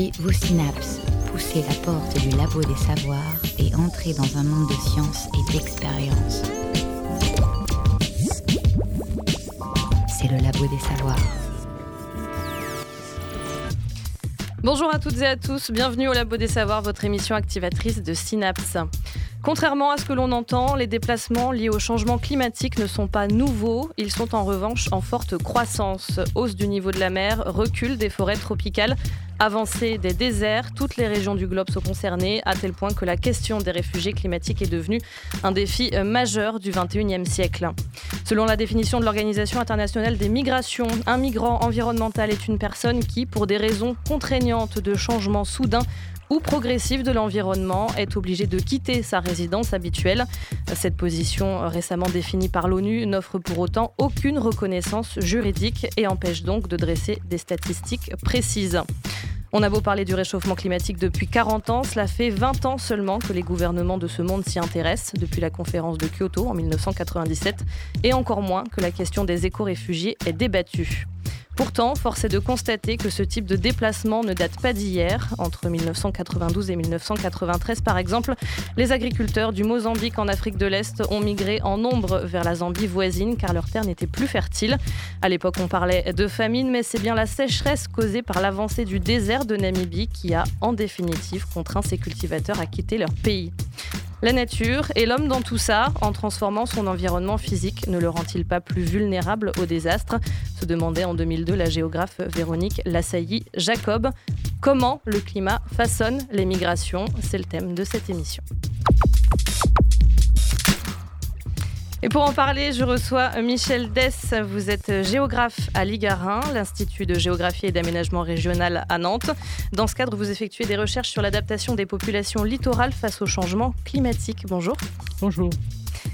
Vos synapses, poussez la porte du labo des savoirs et entrez dans un monde de science et d'expérience. C'est le labo des savoirs. Bonjour à toutes et à tous, bienvenue au Labo des Savoirs, votre émission activatrice de Synapse. Contrairement à ce que l'on entend, les déplacements liés au changement climatique ne sont pas nouveaux, ils sont en revanche en forte croissance. Hausse du niveau de la mer, recul des forêts tropicales, avancée des déserts, toutes les régions du globe sont concernées, à tel point que la question des réfugiés climatiques est devenue un défi majeur du 21e siècle. Selon la définition de l'Organisation internationale des migrations, un migrant environnemental est une personne qui, pour des raisons contraignantes de changement soudain, ou progressif de l'environnement est obligé de quitter sa résidence habituelle. Cette position récemment définie par l'ONU n'offre pour autant aucune reconnaissance juridique et empêche donc de dresser des statistiques précises. On a beau parler du réchauffement climatique depuis 40 ans, cela fait 20 ans seulement que les gouvernements de ce monde s'y intéressent, depuis la conférence de Kyoto en 1997, et encore moins que la question des éco-réfugiés est débattue. Pourtant, force est de constater que ce type de déplacement ne date pas d'hier. Entre 1992 et 1993, par exemple, les agriculteurs du Mozambique en Afrique de l'Est ont migré en nombre vers la Zambie voisine car leurs terres n'étaient plus fertiles. À l'époque, on parlait de famine, mais c'est bien la sécheresse causée par l'avancée du désert de Namibie qui a, en définitive, contraint ces cultivateurs à quitter leur pays. La nature et l'homme dans tout ça, en transformant son environnement physique, ne le rend-il pas plus vulnérable au désastre? Se demandait en 2002 la géographe Véronique Lassailly-Jacob. Comment le climat façonne les migrations? C'est le thème de cette émission. Et pour en parler, je reçois Michel Dess. Vous êtes géographe à Ligarin, l'Institut de géographie et d'aménagement régional à Nantes. Dans ce cadre, vous effectuez des recherches sur l'adaptation des populations littorales face au changement climatique. Bonjour. Bonjour.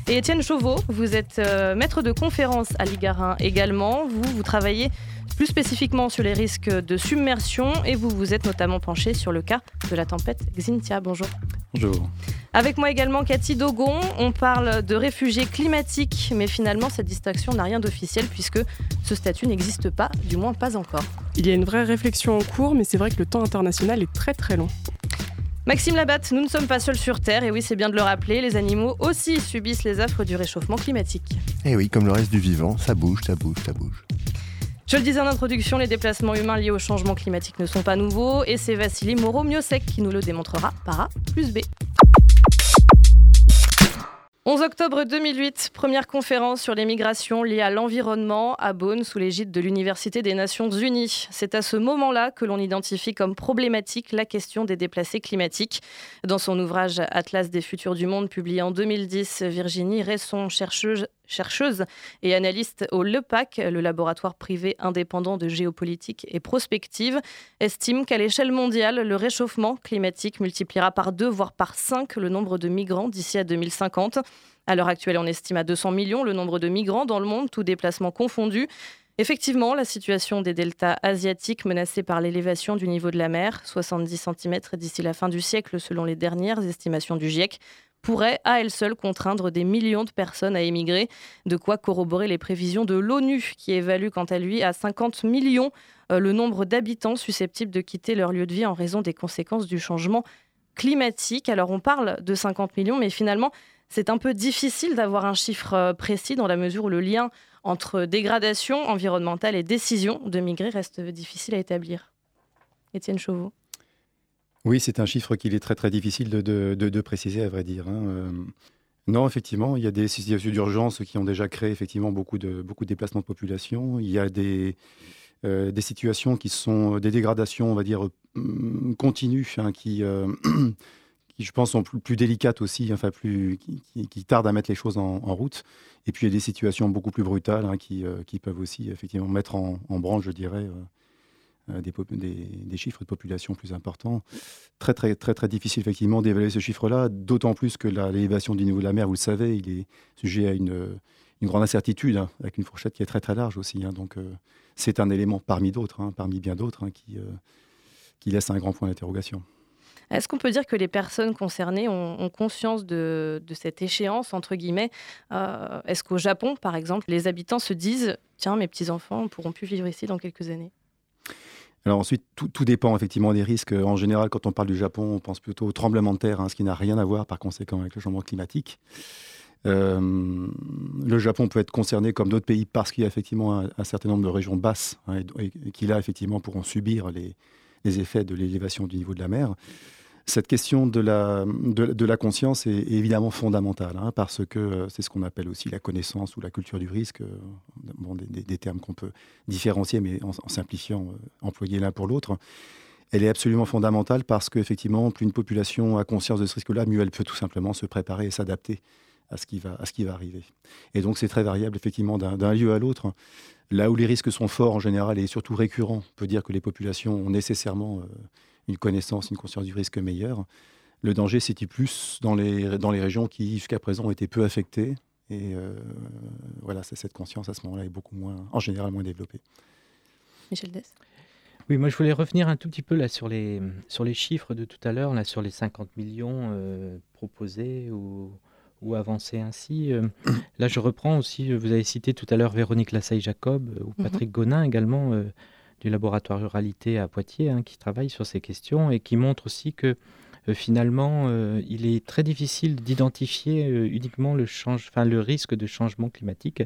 Et Étienne Chauveau, vous êtes euh, maître de conférence à Ligarin également. Vous, vous travaillez plus spécifiquement sur les risques de submersion et vous vous êtes notamment penché sur le cas de la tempête Xintia. Bonjour. Bonjour. Avec moi également Cathy Dogon. On parle de réfugiés climatiques, mais finalement cette distinction n'a rien d'officiel puisque ce statut n'existe pas, du moins pas encore. Il y a une vraie réflexion en cours, mais c'est vrai que le temps international est très très long. Maxime Labatte, nous ne sommes pas seuls sur Terre, et oui, c'est bien de le rappeler, les animaux aussi subissent les affres du réchauffement climatique. Et oui, comme le reste du vivant, ça bouge, ça bouge, ça bouge. Je le disais en introduction, les déplacements humains liés au changement climatique ne sont pas nouveaux, et c'est Vassili Moreau-Miosek qui nous le démontrera par A plus B. 11 octobre 2008, première conférence sur les migrations liées à l'environnement à Bonn sous l'égide de l'Université des Nations Unies. C'est à ce moment-là que l'on identifie comme problématique la question des déplacés climatiques. Dans son ouvrage Atlas des futurs du monde publié en 2010, Virginie Resson, chercheuse, chercheuse et analyste au LEPAC, le laboratoire privé indépendant de géopolitique et prospective, estime qu'à l'échelle mondiale, le réchauffement climatique multipliera par deux, voire par cinq, le nombre de migrants d'ici à 2050. À l'heure actuelle, on estime à 200 millions le nombre de migrants dans le monde, tout déplacement confondu. Effectivement, la situation des deltas asiatiques menacés par l'élévation du niveau de la mer, 70 cm d'ici la fin du siècle selon les dernières estimations du GIEC, pourrait à elle seule contraindre des millions de personnes à émigrer, de quoi corroborer les prévisions de l'ONU qui évalue quant à lui à 50 millions euh, le nombre d'habitants susceptibles de quitter leur lieu de vie en raison des conséquences du changement climatique. Alors on parle de 50 millions, mais finalement c'est un peu difficile d'avoir un chiffre euh, précis dans la mesure où le lien entre dégradation environnementale et décision de migrer reste difficile à établir. Étienne Chauveau. Oui, c'est un chiffre qu'il est très très difficile de, préciser, à vrai dire. Hein, euh. Non, effectivement, il y a des situations d'urgence qui ont déjà créé effectivement beaucoup de, beaucoup de déplacements de population. Il y a des, euh, des situations qui sont des dégradations, on va dire, mm, continues, hein, qui, euh, qui, je pense, sont plus, délicates aussi, enfin, plus, qui, tardent à mettre les choses en, route. Et puis, il y a des situations beaucoup plus brutales hein, qui, qui, peuvent aussi, effectivement, mettre en, en branle, je dirais, euh, des, chiffres de population plus importants. Très, très, très, très difficile, effectivement, d'évaluer ce chiffre-là, d'autant plus que l'élévation du niveau de la mer, vous le savez, il est sujet à une, grande incertitude, hein, avec une fourchette qui est très, très large aussi. Hein. donc, euh, c'est un élément parmi d'autres, hein, parmi bien d'autres, qui, euh, qui laisse un grand point d'interrogation. Est-ce qu'on peut dire que les personnes concernées ont, conscience de, de, cette échéance, entre guillemets? Est-ce qu'au Japon, par exemple, les habitants se disent Tiens, mes petits-enfants ne pourront plus vivre ici dans quelques années Alors ensuite, tout, dépend effectivement des risques. En général, quand on parle du Japon, on pense plutôt au tremblement de terre, hein, ce qui n'a rien à voir par conséquent avec le changement climatique. Euh, le Japon peut être concerné comme d'autres pays parce qu'il y a effectivement un, certain nombre de régions basses hein, qui là effectivement pourront subir les, effets de l'élévation du niveau de la mer. Cette question de la, conscience est, évidemment fondamentale hein, parce que euh, c'est ce qu'on appelle aussi la connaissance ou la culture du risque, euh, des, termes qu'on peut différencier mais en, simplifiant, employer l'un pour l'autre elle est absolument fondamentale parce qu'effectivement, plus une population a conscience de ce risque-là, mieux elle peut tout simplement se préparer et s'adapter à ce qui va, arriver. Et donc c'est très variable effectivement d'un lieu à l'autre. Là où les risques sont forts en général et surtout récurrents, on peut dire que les populations ont nécessairement euh, une connaissance, une conscience du risque meilleure. Le danger se situe plus dans les, dans les régions qui jusqu'à présent ont été peu affectées. Et euh, voilà, cette conscience à ce moment-là est beaucoup moins, en général, moins développée. Michel Dess oui, moi je voulais revenir un tout petit peu là sur les, sur les chiffres de tout à l'heure, là sur les 50 millions euh, proposés ou, ou avancer ainsi. Euh, là, je reprends aussi, vous avez cité tout à l'heure Véronique Lassaille-Jacob ou mhm. Patrick Gonin également du laboratoire Ruralité à Poitiers, hein, qui travaille sur ces questions et qui montre aussi que finalement, il est très difficile d'identifier uniquement le, le risque de changement climatique.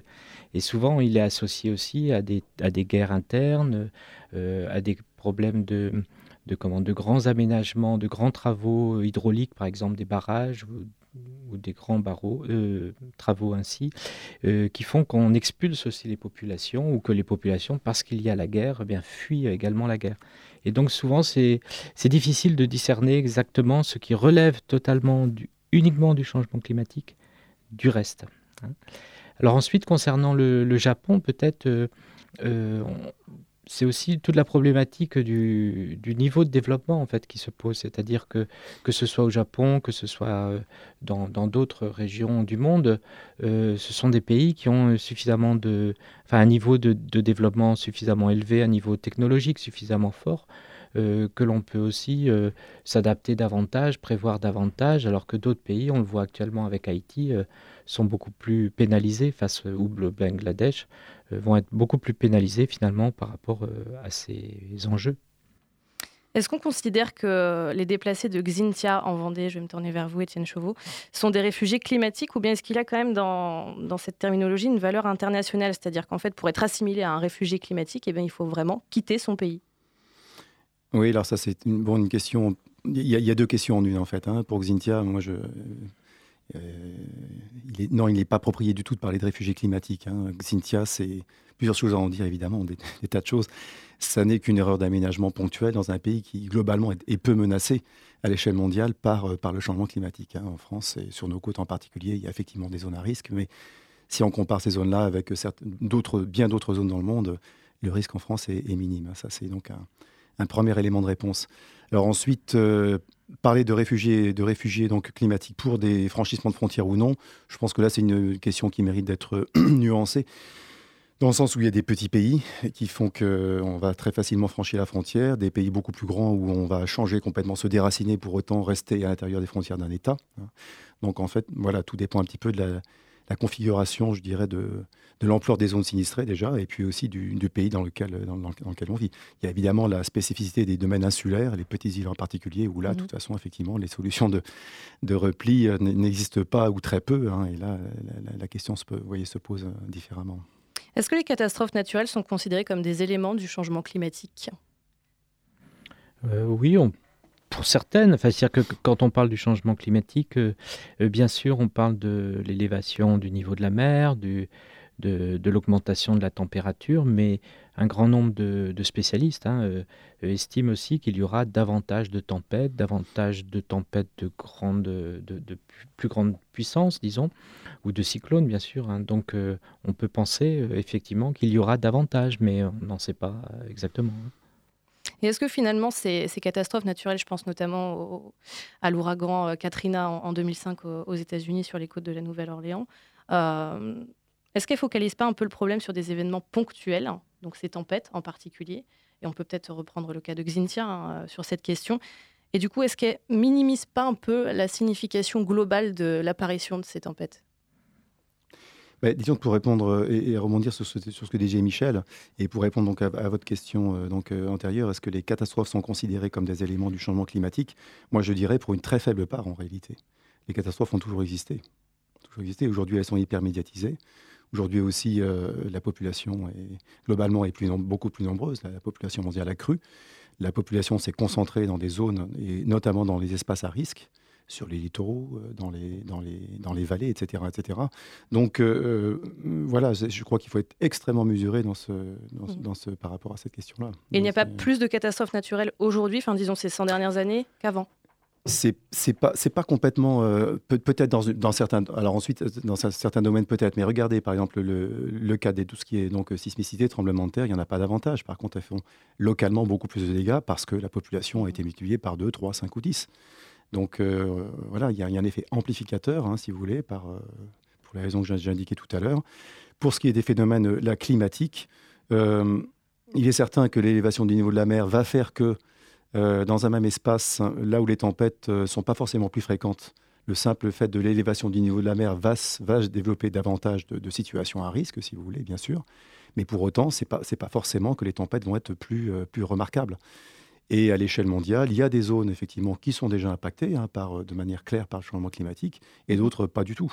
Et souvent, il est associé aussi à des, à des guerres internes, à des problèmes de, de, comment, de grands aménagements, de grands travaux hydrauliques, par exemple des barrages, des grands barreaux, euh, travaux ainsi, euh, qui font qu'on expulse aussi les populations ou que les populations, parce qu'il y a la guerre, eh bien, fuient également la guerre. Et donc souvent, c'est difficile de discerner exactement ce qui relève totalement du, uniquement du changement climatique du reste. Hein. Alors ensuite, concernant le, Japon, peut-être, euh, c'est aussi toute la problématique du, niveau de développement en fait qui se pose, c'est-à-dire que que ce soit au Japon, que ce soit euh, dans d'autres régions du monde, euh, ce sont des pays qui ont suffisamment de, un niveau de, développement suffisamment élevé, un niveau technologique suffisamment fort. Euh, que l'on peut aussi s'adapter davantage, prévoir davantage, alors que d'autres pays, on le voit actuellement avec Haïti, sont beaucoup plus pénalisés face au Bangladesh vont être beaucoup plus pénalisés finalement par rapport euh, à ces enjeux. Est-ce qu'on considère que les déplacés de Xintia en Vendée, je vais me tourner vers vous, Étienne Chauveau, sont des réfugiés climatiques ou bien est-ce qu'il y a quand même dans, dans, cette terminologie une valeur internationale? C'est-à-dire qu'en fait, pour être assimilé à un réfugié climatique, eh bien, il faut vraiment quitter son pays Oui, alors ça, c'est une bonne question. Il y, a, deux questions en une, en fait. Hein. Pour Xintia, moi, je, euh, est, non, il n'est pas approprié du tout de parler de réfugiés climatiques. Hein. Cynthia, c'est plusieurs choses à en dire, évidemment, des, tas de choses. Ça n'est qu'une erreur d'aménagement ponctuelle dans un pays qui, globalement, est, peu menacé à l'échelle mondiale par, euh, le changement climatique. Hein. En France et sur nos côtes en particulier, il y a effectivement des zones à risque, mais si on compare ces zones-là avec bien d'autres zones dans le monde, le risque en France est, minime. Ça, c'est donc un, premier élément de réponse. Alors ensuite, euh, parler de réfugiés, de réfugiés donc climatiques pour des franchissements de frontières ou non, je pense que là c'est une question qui mérite d'être nuancée. Dans le sens où il y a des petits pays qui font qu'on va très facilement franchir la frontière, des pays beaucoup plus grands où on va changer complètement, se déraciner pour autant rester à l'intérieur des frontières d'un État. Donc en fait, voilà, tout dépend un petit peu de la, la configuration, je dirais, de, de l'ampleur des zones sinistrées déjà, et puis aussi du, pays dans lequel, dans, lequel on vit. Il y a évidemment la spécificité des domaines insulaires, les petites îles en particulier, où là, de mhm. toute façon, effectivement, les solutions de, de repli euh, n'existent pas ou très peu, hein, et là, la, question se, peut, voyez, se pose euh, différemment. Est-ce que les catastrophes naturelles sont considérées comme des éléments du changement climatique? Euh, Oui, on pour certaines, enfin, c'est-à-dire que quand on parle du changement climatique, bien sûr, on parle de l'élévation du niveau de la mer, du, de, l'augmentation de la température, mais un grand nombre de, spécialistes hein, euh, estiment aussi qu'il y aura davantage de tempêtes, davantage de tempêtes de, grande, de, plus grande puissance, disons, ou de cyclones, bien sûr. Hein. Donc euh, on peut penser euh, effectivement qu'il y aura davantage, mais on n'en sait pas exactement. Hein. Et est-ce que finalement ces, catastrophes naturelles, je pense notamment à l'ouragan Katrina en, 2005 aux, États-Unis sur les côtes de la Nouvelle-Orléans, est-ce qu'elle focalise pas un peu le problème sur des événements ponctuels, donc ces tempêtes en particulier Et on peut peut-être reprendre le cas de Xintia hein, euh, sur cette question. Et du coup, est-ce qu'elle minimise pas un peu la signification globale de l'apparition de ces tempêtes? Bah, disons que pour répondre et, rebondir sur, ce que disait Michel, et pour répondre donc à, votre question donc, antérieure, est-ce que les catastrophes sont considérées comme des éléments du changement climatique? Moi, je dirais pour une très faible part en réalité. Les catastrophes ont toujours existé. Toujours. Aujourd'hui, elles sont hyper médiatisées. Aujourd'hui aussi, la population est globalement est beaucoup plus nombreuse. La, la population mondiale a cru. La population s'est concentrée dans des zones, et notamment dans les espaces à risque sur les littoraux, euh, dans les, dans les, dans les vallées, etc. etc. Donc euh, euh, voilà, je crois qu'il faut être extrêmement mesuré dans ce, dans, ce, par rapport à cette question-là. Et il n'y a pas plus de catastrophes naturelles aujourd'hui, enfin disons ces 100 dernières années, qu'avant? C'est c'est pas c'est pas complètement peut-être dans, dans, certains alors ensuite dans certains domaines peut-être mais regardez par exemple le, le, cas de tout ce qui est donc sismicité tremblement de terre il y en a pas davantage par contre elles font localement beaucoup plus de dégâts parce que la population a été multipliée par 2 3 5 ou 10 donc euh, voilà, il y, a un effet amplificateur, hein, si vous voulez, euh, pour les raisons que j'ai indiquées tout à l'heure. Pour ce qui est des phénomènes euh, climatiques, il est certain que l'élévation du niveau de la mer va faire que dans un même espace, là où les tempêtes ne sont pas forcément plus fréquentes, le simple fait de l'élévation du niveau de la mer va, développer davantage de, situations à risque, si vous voulez, bien sûr. Mais pour autant, ce n'est pas, forcément que les tempêtes vont être plus remarquables. Et à l'échelle mondiale, il y a des zones effectivement qui sont déjà impactées hein, par, de manière claire par le changement climatique et d'autres pas du tout.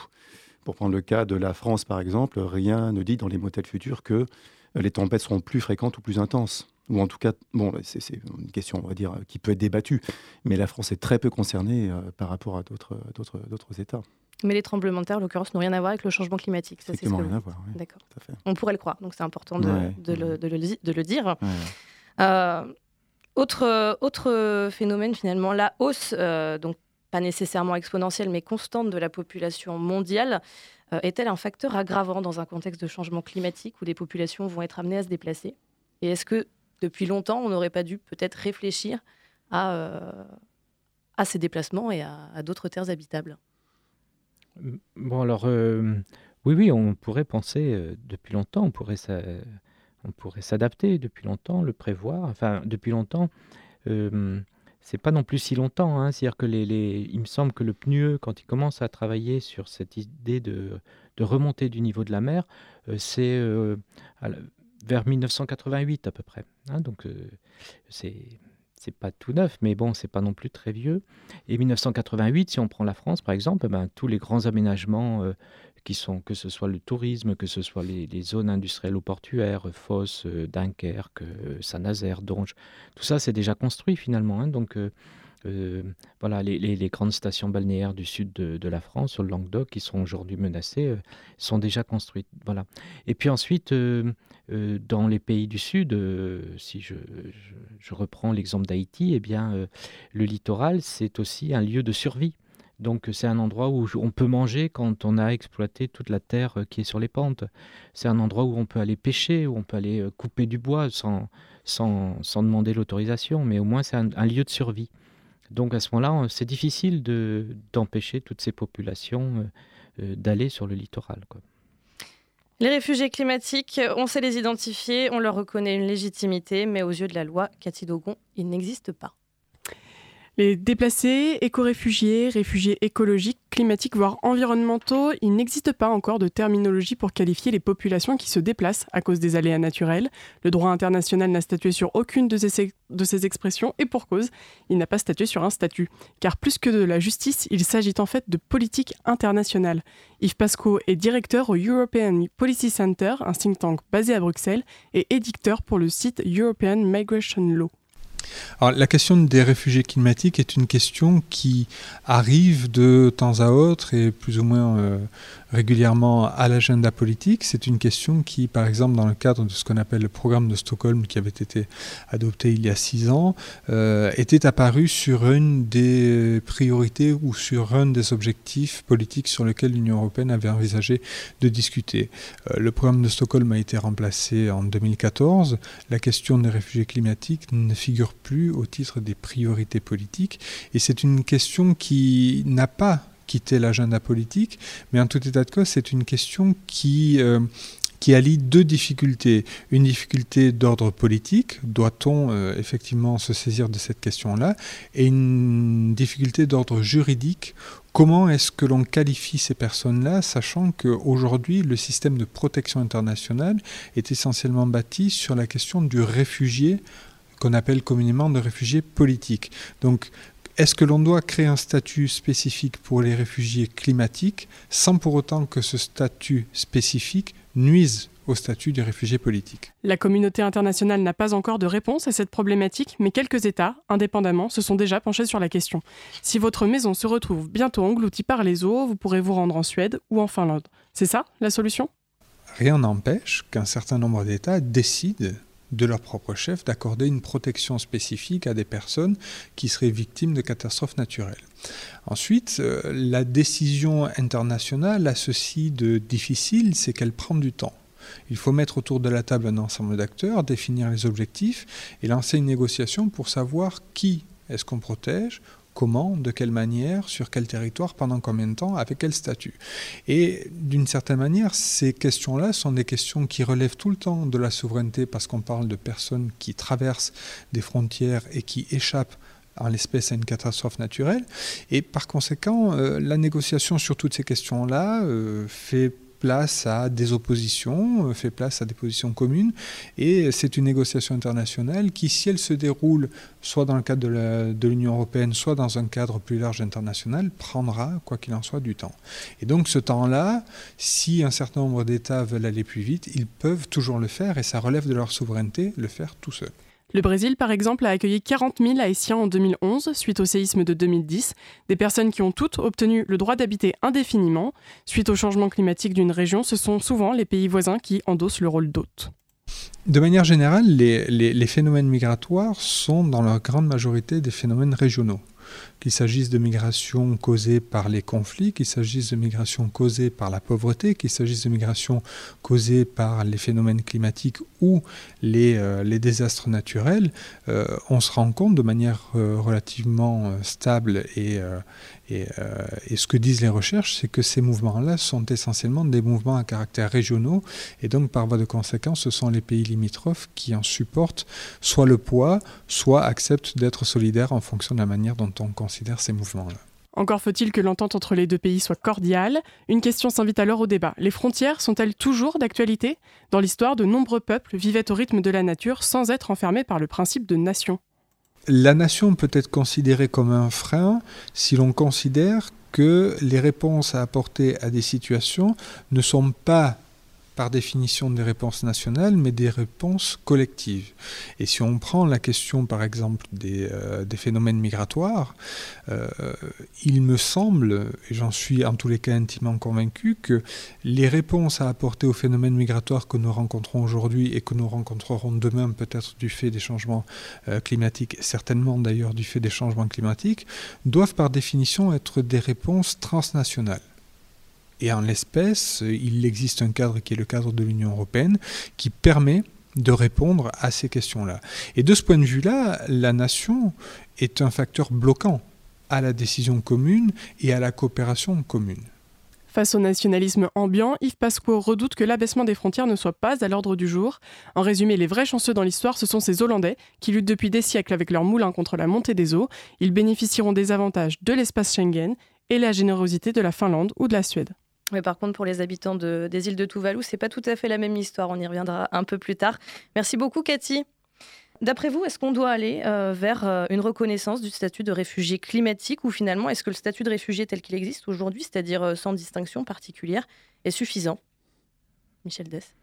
Pour prendre le cas de la France par exemple, rien ne dit dans les modèles futurs que les tempêtes seront plus fréquentes ou plus intenses. Ou en tout cas, bon, c'est une question, on va dire, qui peut être débattue, mais la France est très peu concernée euh, par rapport à d'autres États. Mais les tremblements de terre, en l'occurrence, n'ont rien à voir avec le changement climatique. Ça, c'est rien à voir. D'accord. On pourrait le croire, donc c'est important de, de, le, de, le, dire. Euh, autre, autre phénomène finalement, la hausse, euh, donc pas nécessairement exponentielle mais constante de la population mondiale, euh, est-elle un facteur aggravant dans un contexte de changement climatique où des populations vont être amenées à se déplacer? Et est-ce que depuis longtemps, on n'aurait pas dû peut-être réfléchir euh, à ces déplacements et à, d'autres terres habitables? Bon alors, oui, oui, on pourrait penser depuis longtemps, on pourrait on pourrait s'adapter depuis longtemps, le prévoir. Enfin, depuis longtemps, euh, c'est pas non plus si longtemps. Hein. C'est-à-dire que les, il me semble que le PNUE, quand il commence à travailler sur cette idée de, de remontée du niveau de la mer, euh, c'est euh, vers 1988 à peu près. Hein. Donc, euh, c'est c'est pas tout neuf, mais bon, c'est pas non plus très vieux. Et 1988, si on prend la France par exemple, eh ben, tous les grands aménagements que ce soit le tourisme, que ce soit les, zones industrielles ou portuaires, Fos, euh, Dunkerque, euh, Saint-Nazaire, Donge, tout ça c'est déjà construit finalement. Hein. donc euh, voilà, les, grandes stations balnéaires du sud de, la France, sur le Languedoc, qui sont aujourd'hui menacées, sont déjà construites. Voilà. Et puis ensuite, dans les pays du sud, si je, je reprends l'exemple d'Haïti, eh bien, le littoral, c'est aussi un lieu de survie. Donc c'est un endroit où on peut manger quand on a exploité toute la terre euh, qui est sur les pentes. C'est un endroit où on peut aller pêcher, où on peut aller euh, couper du bois sans, sans, sans demander l'autorisation, mais au moins c'est un, lieu de survie. Donc à ce moment-là, c'est difficile d'empêcher toutes ces populations euh, d'aller sur le littoral. Les réfugiés climatiques, on sait les identifier, on leur reconnaît une légitimité, mais aux yeux de la loi, Cathy Dogon, ils n'existent pas. Les déplacés, éco-réfugiés, réfugiés écologiques, climatiques, voire environnementaux, il n'existe pas encore de terminologie pour qualifier les populations qui se déplacent à cause des aléas naturels. Le droit international n'a statué sur aucune de ces, expressions et pour cause, il n'a pas statué sur un statut. Car plus que de la justice, il s'agit en fait de politique internationale. Yves Pasco est directeur au European Policy Center, un think tank basé à Bruxelles, et édicteur pour le site European Migration Law. Alors, la question des réfugiés climatiques est une question qui arrive de temps à autre et plus ou moins euh, régulièrement à l'agenda politique. C'est une question qui, par exemple, dans le cadre de ce qu'on appelle le programme de Stockholm, qui avait été adopté il y a six ans, euh, était apparue sur une des priorités ou sur un des objectifs politiques sur lesquels l'Union européenne avait envisagé de discuter. Euh, le programme de Stockholm a été remplacé en 2014. La question des réfugiés climatiques ne figure plus au titre des priorités politiques et c'est une question qui n'a pas quitter l'agenda politique, mais en tout état de cause, c'est une question qui, euh, qui allie deux difficultés. Une difficulté d'ordre politique, doit-on euh, effectivement se saisir de cette question-là, et une difficulté d'ordre juridique, Comment est-ce que l'on qualifie ces personnes-là, sachant qu'aujourd'hui, le système de protection internationale est essentiellement bâti sur la question du réfugié, qu'on appelle communément de réfugié politique. Donc, est-ce que l'on doit créer un statut spécifique pour les réfugiés climatiques sans pour autant que ce statut spécifique nuise au statut des réfugiés politiques? La communauté internationale n'a pas encore de réponse à cette problématique, mais quelques États, indépendamment, se sont déjà penchés sur la question. Si votre maison se retrouve bientôt engloutie par les eaux, vous pourrez vous rendre en Suède ou en Finlande. C'est ça la solution? Rien n'empêche qu'un certain nombre d'États décident de leur propre chef d'accorder une protection spécifique à des personnes qui seraient victimes de catastrophes naturelles. Ensuite, euh, la décision internationale a ceci de difficile, c'est qu'elle prend du temps. Il faut mettre autour de la table un ensemble d'acteurs, définir les objectifs et lancer une négociation pour savoir qui est-ce qu'on protège, comment, de quelle manière, sur quel territoire, pendant combien de temps, avec quel statut. Et d'une certaine manière, ces questions-là sont des questions qui relèvent tout le temps de la souveraineté parce qu'on parle de personnes qui traversent des frontières et qui échappent en l'espèce à une catastrophe naturelle. Et par conséquent, euh, la négociation sur toutes ces questions-là euh, fait place à des oppositions, euh, fait place à des positions communes, et c'est une négociation internationale qui, si elle se déroule soit dans le cadre de l'Union européenne, soit dans un cadre plus large international, prendra, quoi qu'il en soit, du temps. Et donc ce temps-là, si un certain nombre d'États veulent aller plus vite, ils peuvent toujours le faire, et ça relève de leur souveraineté, le faire tout seul. Le Brésil, par exemple, a accueilli 40 000 Haïtiens en 2011 suite au séisme de 2010, des personnes qui ont toutes obtenu le droit d'habiter indéfiniment. Suite au changement climatique d'une région, ce sont souvent les pays voisins qui endossent le rôle d'hôtes. De manière générale, les, phénomènes migratoires sont dans leur grande majorité des phénomènes régionaux qu'il s'agisse de migrations causées par les conflits, qu'il s'agisse de migrations causées par la pauvreté, qu'il s'agisse de migrations causées par les phénomènes climatiques ou les, euh, désastres naturels, euh, on se rend compte de manière euh, relativement stable et, et, et, ce que disent les recherches, c'est que ces mouvements-là sont essentiellement des mouvements à caractère régionaux, et donc par voie de conséquence, ce sont les pays limitrophes qui en supportent soit le poids, soit acceptent d'être solidaires en fonction de la manière dont on considère ces mouvements-là. Encore faut-il que l'entente entre les deux pays soit cordiale. Une question s'invite alors au débat. Les frontières sont-elles toujours d'actualité? Dans l'histoire, de nombreux peuples vivaient au rythme de la nature sans être enfermés par le principe de nation. La nation peut être considérée comme un frein si l'on considère que les réponses à apporter à des situations ne sont pas par définition des réponses nationales, mais des réponses collectives. Et si on prend la question, par exemple, des, euh, phénomènes migratoires, euh, il me semble, et j'en suis en tous les cas intimement convaincu, que les réponses à apporter aux phénomènes migratoires que nous rencontrons aujourd'hui et que nous rencontrerons demain, peut-être du fait des changements euh, climatiques, certainement d'ailleurs du fait des changements climatiques, doivent par définition être des réponses transnationales. Et en l'espèce, il existe un cadre qui est le cadre de l'Union européenne qui permet de répondre à ces questions-là. Et de ce point de vue-là, la nation est un facteur bloquant à la décision commune et à la coopération commune. Face au nationalisme ambiant, Yves Pasquot redoute que l'abaissement des frontières ne soit pas à l'ordre du jour. En résumé, les vrais chanceux dans l'histoire, ce sont ces Hollandais qui luttent depuis des siècles avec leurs moulins contre la montée des eaux. Ils bénéficieront des avantages de l'espace Schengen et la générosité de la Finlande ou de la Suède. Mais par contre, pour les habitants des îles de Tuvalu, c'est pas tout à fait la même histoire. On y reviendra un peu plus tard. Merci beaucoup, Cathy. D'après vous, est-ce qu'on doit aller euh, vers euh, une reconnaissance du statut de réfugié climatique ou finalement est-ce que le statut de réfugié tel qu'il existe aujourd'hui, c'est-à-dire euh, sans distinction particulière, est suffisant? Michel Dess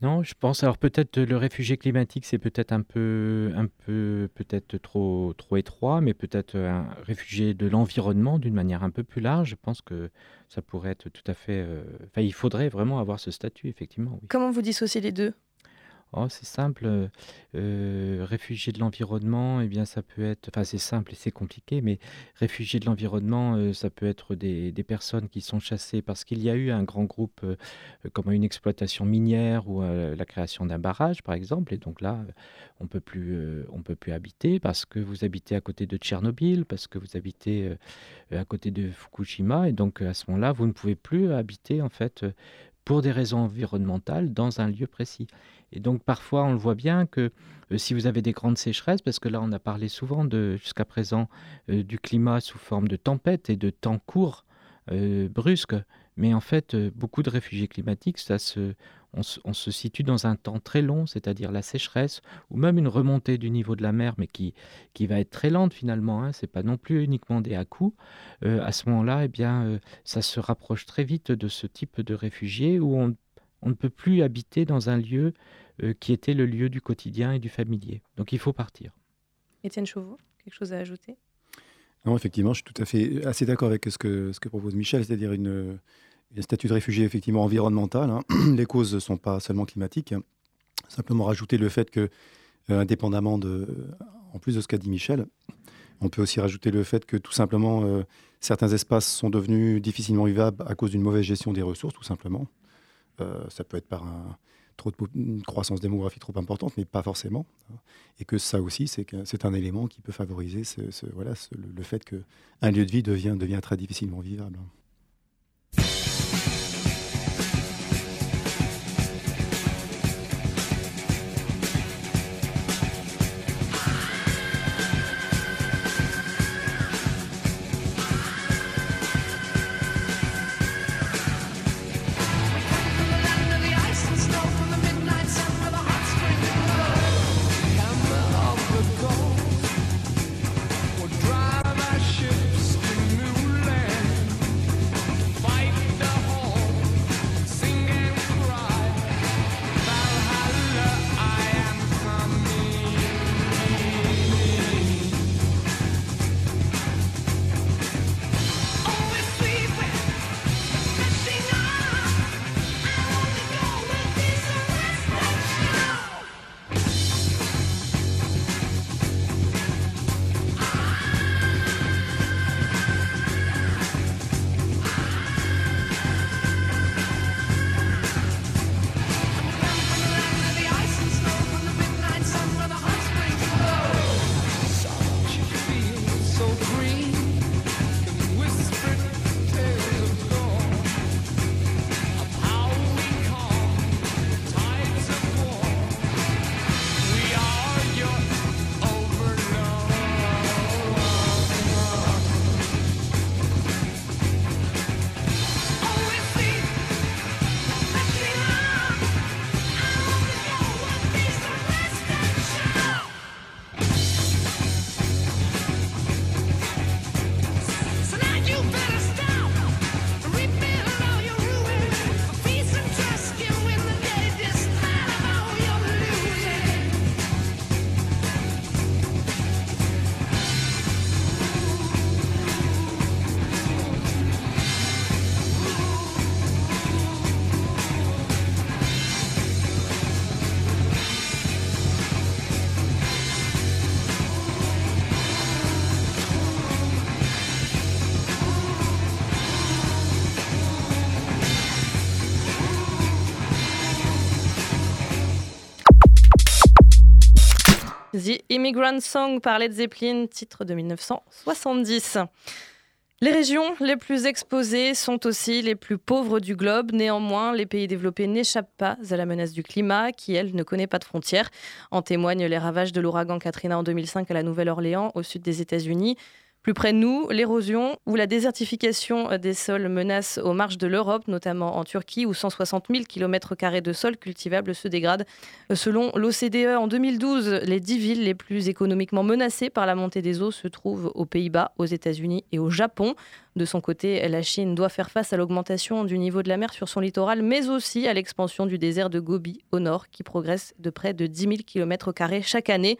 non, je pense alors peut-être le réfugié climatique, c'est peut-être un peu, un peu peut-être trop, trop étroit, mais peut-être un réfugié de l'environnement d'une manière un peu plus large. Je pense que ça pourrait être tout à fait. Enfin, il faudrait vraiment avoir ce statut, effectivement. Comment vous dissociez les deux? Oh, c'est simple. Euh, réfugié de l'environnement, eh bien, ça peut être. Enfin, c'est simple et c'est compliqué, mais réfugié de l'environnement, euh, ça peut être des, personnes qui sont chassées parce qu'il y a eu un grand groupe, euh, comme une exploitation minière ou la création d'un barrage, par exemple. Et donc là, on peut plus, on peut plus habiter parce que vous habitez à côté de Tchernobyl, parce que vous habitez à côté de Fukushima. Et donc, à ce moment-là, vous ne pouvez plus habiter, en fait pour des raisons environnementales dans un lieu précis. Et donc parfois on le voit bien que euh, si vous avez des grandes sécheresses, parce que là on a parlé souvent jusqu'à présent euh, du climat sous forme de tempête et de temps court, euh, brusque, mais en fait beaucoup de réfugiés climatiques, ça se, on, se situe dans un temps très long, c'est-à-dire la sécheresse, ou même une remontée du niveau de la mer, mais qui, qui va être très lente finalement, hein, ce n'est pas non plus uniquement des à-coups. à ce moment-là, eh bien, ça se rapproche très vite de ce type de réfugiés où on, on ne peut plus habiter dans un lieu euh, qui était le lieu du quotidien et du familier. Donc il faut partir. Étienne Chauveau, quelque chose à ajouter? Non, effectivement, je suis tout à fait assez d'accord avec ce que, ce que propose Michel, c'est-à-dire une, un statut de réfugié effectivement environnemental. Hein. Les causes ne sont pas seulement climatiques. Hein. Simplement rajouter le fait que, euh, indépendamment de, en plus de ce qu'a dit Michel, on peut aussi rajouter le fait que tout simplement euh, certains espaces sont devenus difficilement vivables à cause d'une mauvaise gestion des ressources, tout simplement. ça peut être par une croissance démographique trop importante, mais pas forcément. Et que ça aussi, c'est un élément qui peut favoriser le, fait qu'un lieu de vie devient très difficilement vivable. Immigrant Song par Led Zeppelin, titre de 1970. Les régions les plus exposées sont aussi les plus pauvres du globe. Néanmoins, les pays développés n'échappent pas à la menace du climat, qui, elle, ne connaît pas de frontières. En témoignent les ravages de l'ouragan Katrina en 2005 à la Nouvelle-Orléans, au sud des États-Unis. Plus près de nous, l'érosion ou la désertification des sols menacent aux marges de l'Europe, notamment en Turquie, où 160 000 km de sols cultivables se dégradent. Selon l'OCDE, en 2012, les dix villes les plus économiquement menacées par la montée des eaux se trouvent aux Pays-Bas, aux États-Unis et au Japon. De son côté, la Chine doit faire face à l'augmentation du niveau de la mer sur son littoral, mais aussi à l'expansion du désert de Gobi au nord, qui progresse de près de 10 000 km chaque année.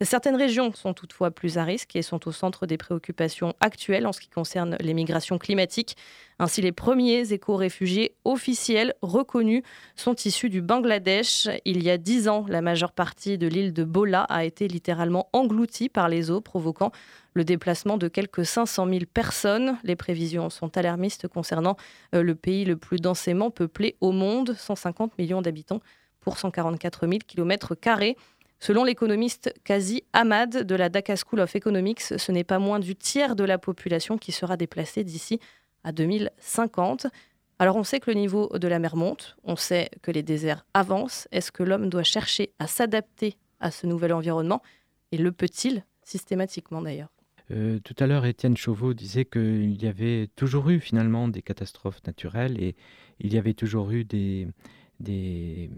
Certaines régions sont toutefois plus à risque et sont au centre des préoccupations actuelles en ce qui concerne les migrations climatiques. Ainsi, les premiers éco-réfugiés officiels reconnus sont issus du Bangladesh. Il y a dix ans, la majeure partie de l'île de Bola a été littéralement engloutie par les eaux, provoquant le déplacement de quelques 500 000 personnes. Les prévisions sont alarmistes concernant euh, le pays le plus densément peuplé au monde, 150 millions d'habitants pour 144 000 km. Selon l'économiste Kazi Ahmad de la Dhaka School of Economics, ce n'est pas moins du tiers de la population qui sera déplacée d'ici à 2050. Alors on sait que le niveau de la mer monte, on sait que les déserts avancent. Est-ce que l'homme doit chercher à s'adapter à ce nouvel environnement? Et le peut-il systématiquement d'ailleurs? Euh, tout à l'heure, Étienne Chauveau disait qu'il y avait toujours eu finalement des catastrophes naturelles et il y avait toujours eu des, des,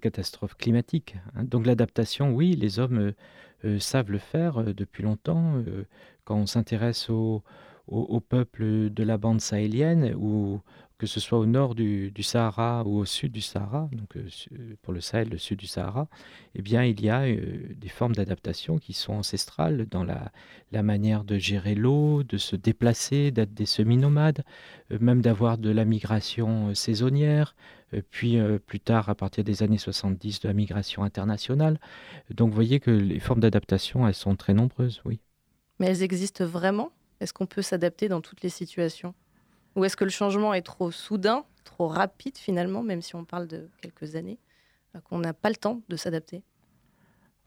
catastrophes climatiques. Hein. Donc l'adaptation, oui, les hommes euh, euh, savent le faire depuis longtemps. quand on s'intéresse aux au, peuples de la bande sahélienne ou que ce soit au nord du, Sahara ou au sud du Sahara, donc euh, pour le Sahel, le sud du Sahara, eh bien, il y a euh, des formes d'adaptation qui sont ancestrales dans la, la manière de gérer l'eau, de se déplacer, d'être des semi-nomades, euh, même d'avoir de la migration saisonnière, puis plus tard, à partir des années 70, de la migration internationale. Donc, vous voyez que les formes d'adaptation, elles sont très nombreuses, oui. Mais elles existent vraiment? Est-ce qu'on peut s'adapter dans toutes les situations? Ou est-ce que le changement est trop soudain, trop rapide finalement, même si on parle de quelques années, euh, qu'on n'a pas le temps de s'adapter?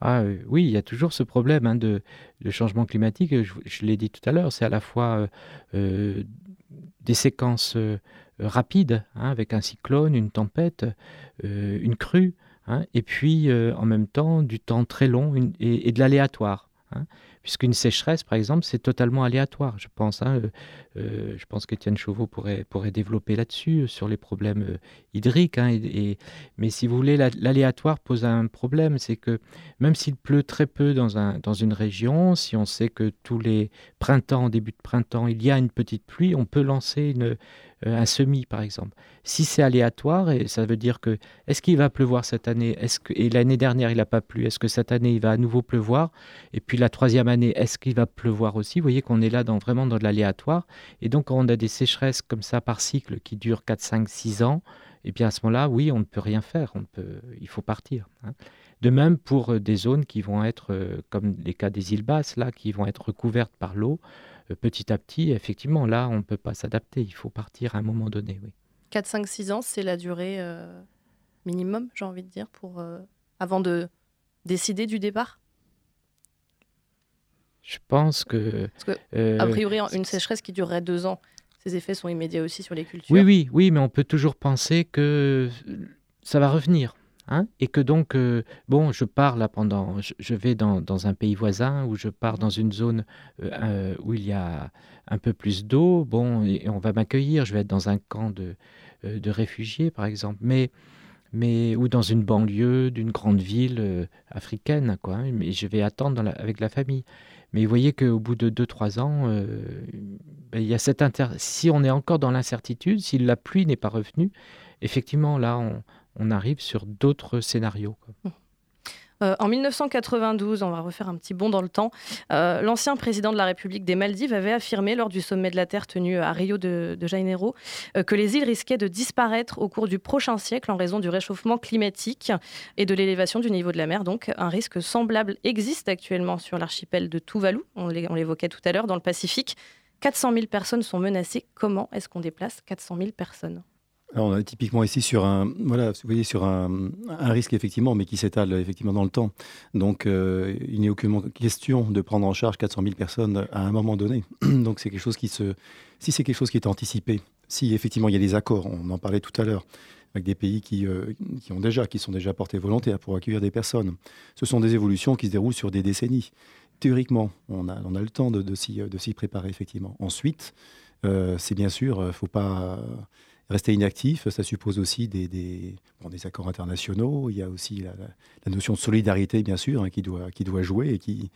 Ah, euh, oui, il y a toujours ce problème hein, de, changement climatique. Je, l'ai dit tout à l'heure, c'est à la fois euh, des séquences rapides, hein, avec un cyclone, une tempête, une crue, hein, et puis en même temps du temps très long et, de l'aléatoire puisqu'une sécheresse, par exemple, c'est totalement aléatoire, je pense. Hein, euh, euh, je pense qu'Étienne Chauveau pourrait, pourrait développer là-dessus, euh, sur les problèmes hydriques. Hein, et, mais si vous voulez, l'aléatoire pose un problème, c'est que même s'il pleut très peu dans, un, dans une région, si on sait que tous les printemps, début de printemps, il y a une petite pluie, on peut lancer une, un semis, par exemple. Si c'est aléatoire, et ça veut dire que est-ce qu'il va pleuvoir cette année? Est-ce que, Et l'année dernière, il n'a pas plu. Est-ce que cette année, il va à nouveau pleuvoir? Et puis la troisième année, est-ce qu'il va pleuvoir aussi? Vous voyez qu'on est là dans, vraiment dans de l'aléatoire. Et donc, quand on a des sécheresses comme ça par cycle qui durent 4, 5, 6 ans, et bien à ce moment-là, oui, on ne peut rien faire. On peut, il faut partir. Hein. De même pour euh, des zones qui vont être, euh, comme les cas des îles basses, là, qui vont être recouvertes par l'eau. Euh, petit à petit, effectivement, là, on ne peut pas s'adapter. Il faut partir à un moment donné, oui. 4, 5, 6 ans, c'est la durée euh, minimum, j'ai envie de dire, pour, euh, avant de décider du départ? Je pense que... Parce que a priori, une sécheresse qui durerait deux ans, ses effets sont immédiats aussi sur les cultures. Oui, oui, oui, mais on peut toujours penser que ça va revenir. Hein, et que donc, euh, bon, je pars là pendant, je, vais dans, un pays voisin ou je pars dans une zone euh, euh, où il y a un peu plus d'eau, bon, on va m'accueillir, je vais être dans un camp de, de réfugiés, par exemple, mais, mais, ou dans une banlieue d'une grande ville africaine, quoi, hein, mais je vais attendre avec la famille. Mais vous voyez qu'au bout de 2-3 ans, ben, il y a cette inter... si on est encore dans l'incertitude, si la pluie n'est pas revenue, effectivement, là, on, on arrive sur d'autres scénarios. Euh, en 1992, on va refaire un petit bond dans le temps, euh, l'ancien président de la République des Maldives avait affirmé lors du sommet de la Terre tenu à Rio de, Janeiro euh, que les îles risquaient de disparaître au cours du prochain siècle en raison du réchauffement climatique et de l'élévation du niveau de la mer. Donc un risque semblable existe actuellement sur l'archipel de Tuvalu, on l'évoquait tout à l'heure, dans le Pacifique. 400 000 personnes sont menacées. Comment est-ce qu'on déplace 400 000 personnes? On est typiquement ici sur un, voilà, vous voyez, sur un, risque effectivement, mais qui s'étale effectivement dans le temps. Donc, euh, il n'est aucune question de prendre en charge 400 000 personnes à un moment donné. Donc, c'est quelque chose qui se, si c'est quelque chose qui est anticipé, si effectivement il y a des accords, on en parlait tout à l'heure, avec des pays qui, euh, qui ont déjà, qui sont déjà portés volontaires pour accueillir des personnes. Ce sont des évolutions qui se déroulent sur des décennies. Théoriquement, on a, on a le temps de, de s'y préparer effectivement. Ensuite, euh, c'est bien sûr, il ne faut pas Rester inactif, ça suppose aussi des, accords internationaux. Il y a aussi la, notion de solidarité, bien sûr, hein, qui, doit, jouer et qui,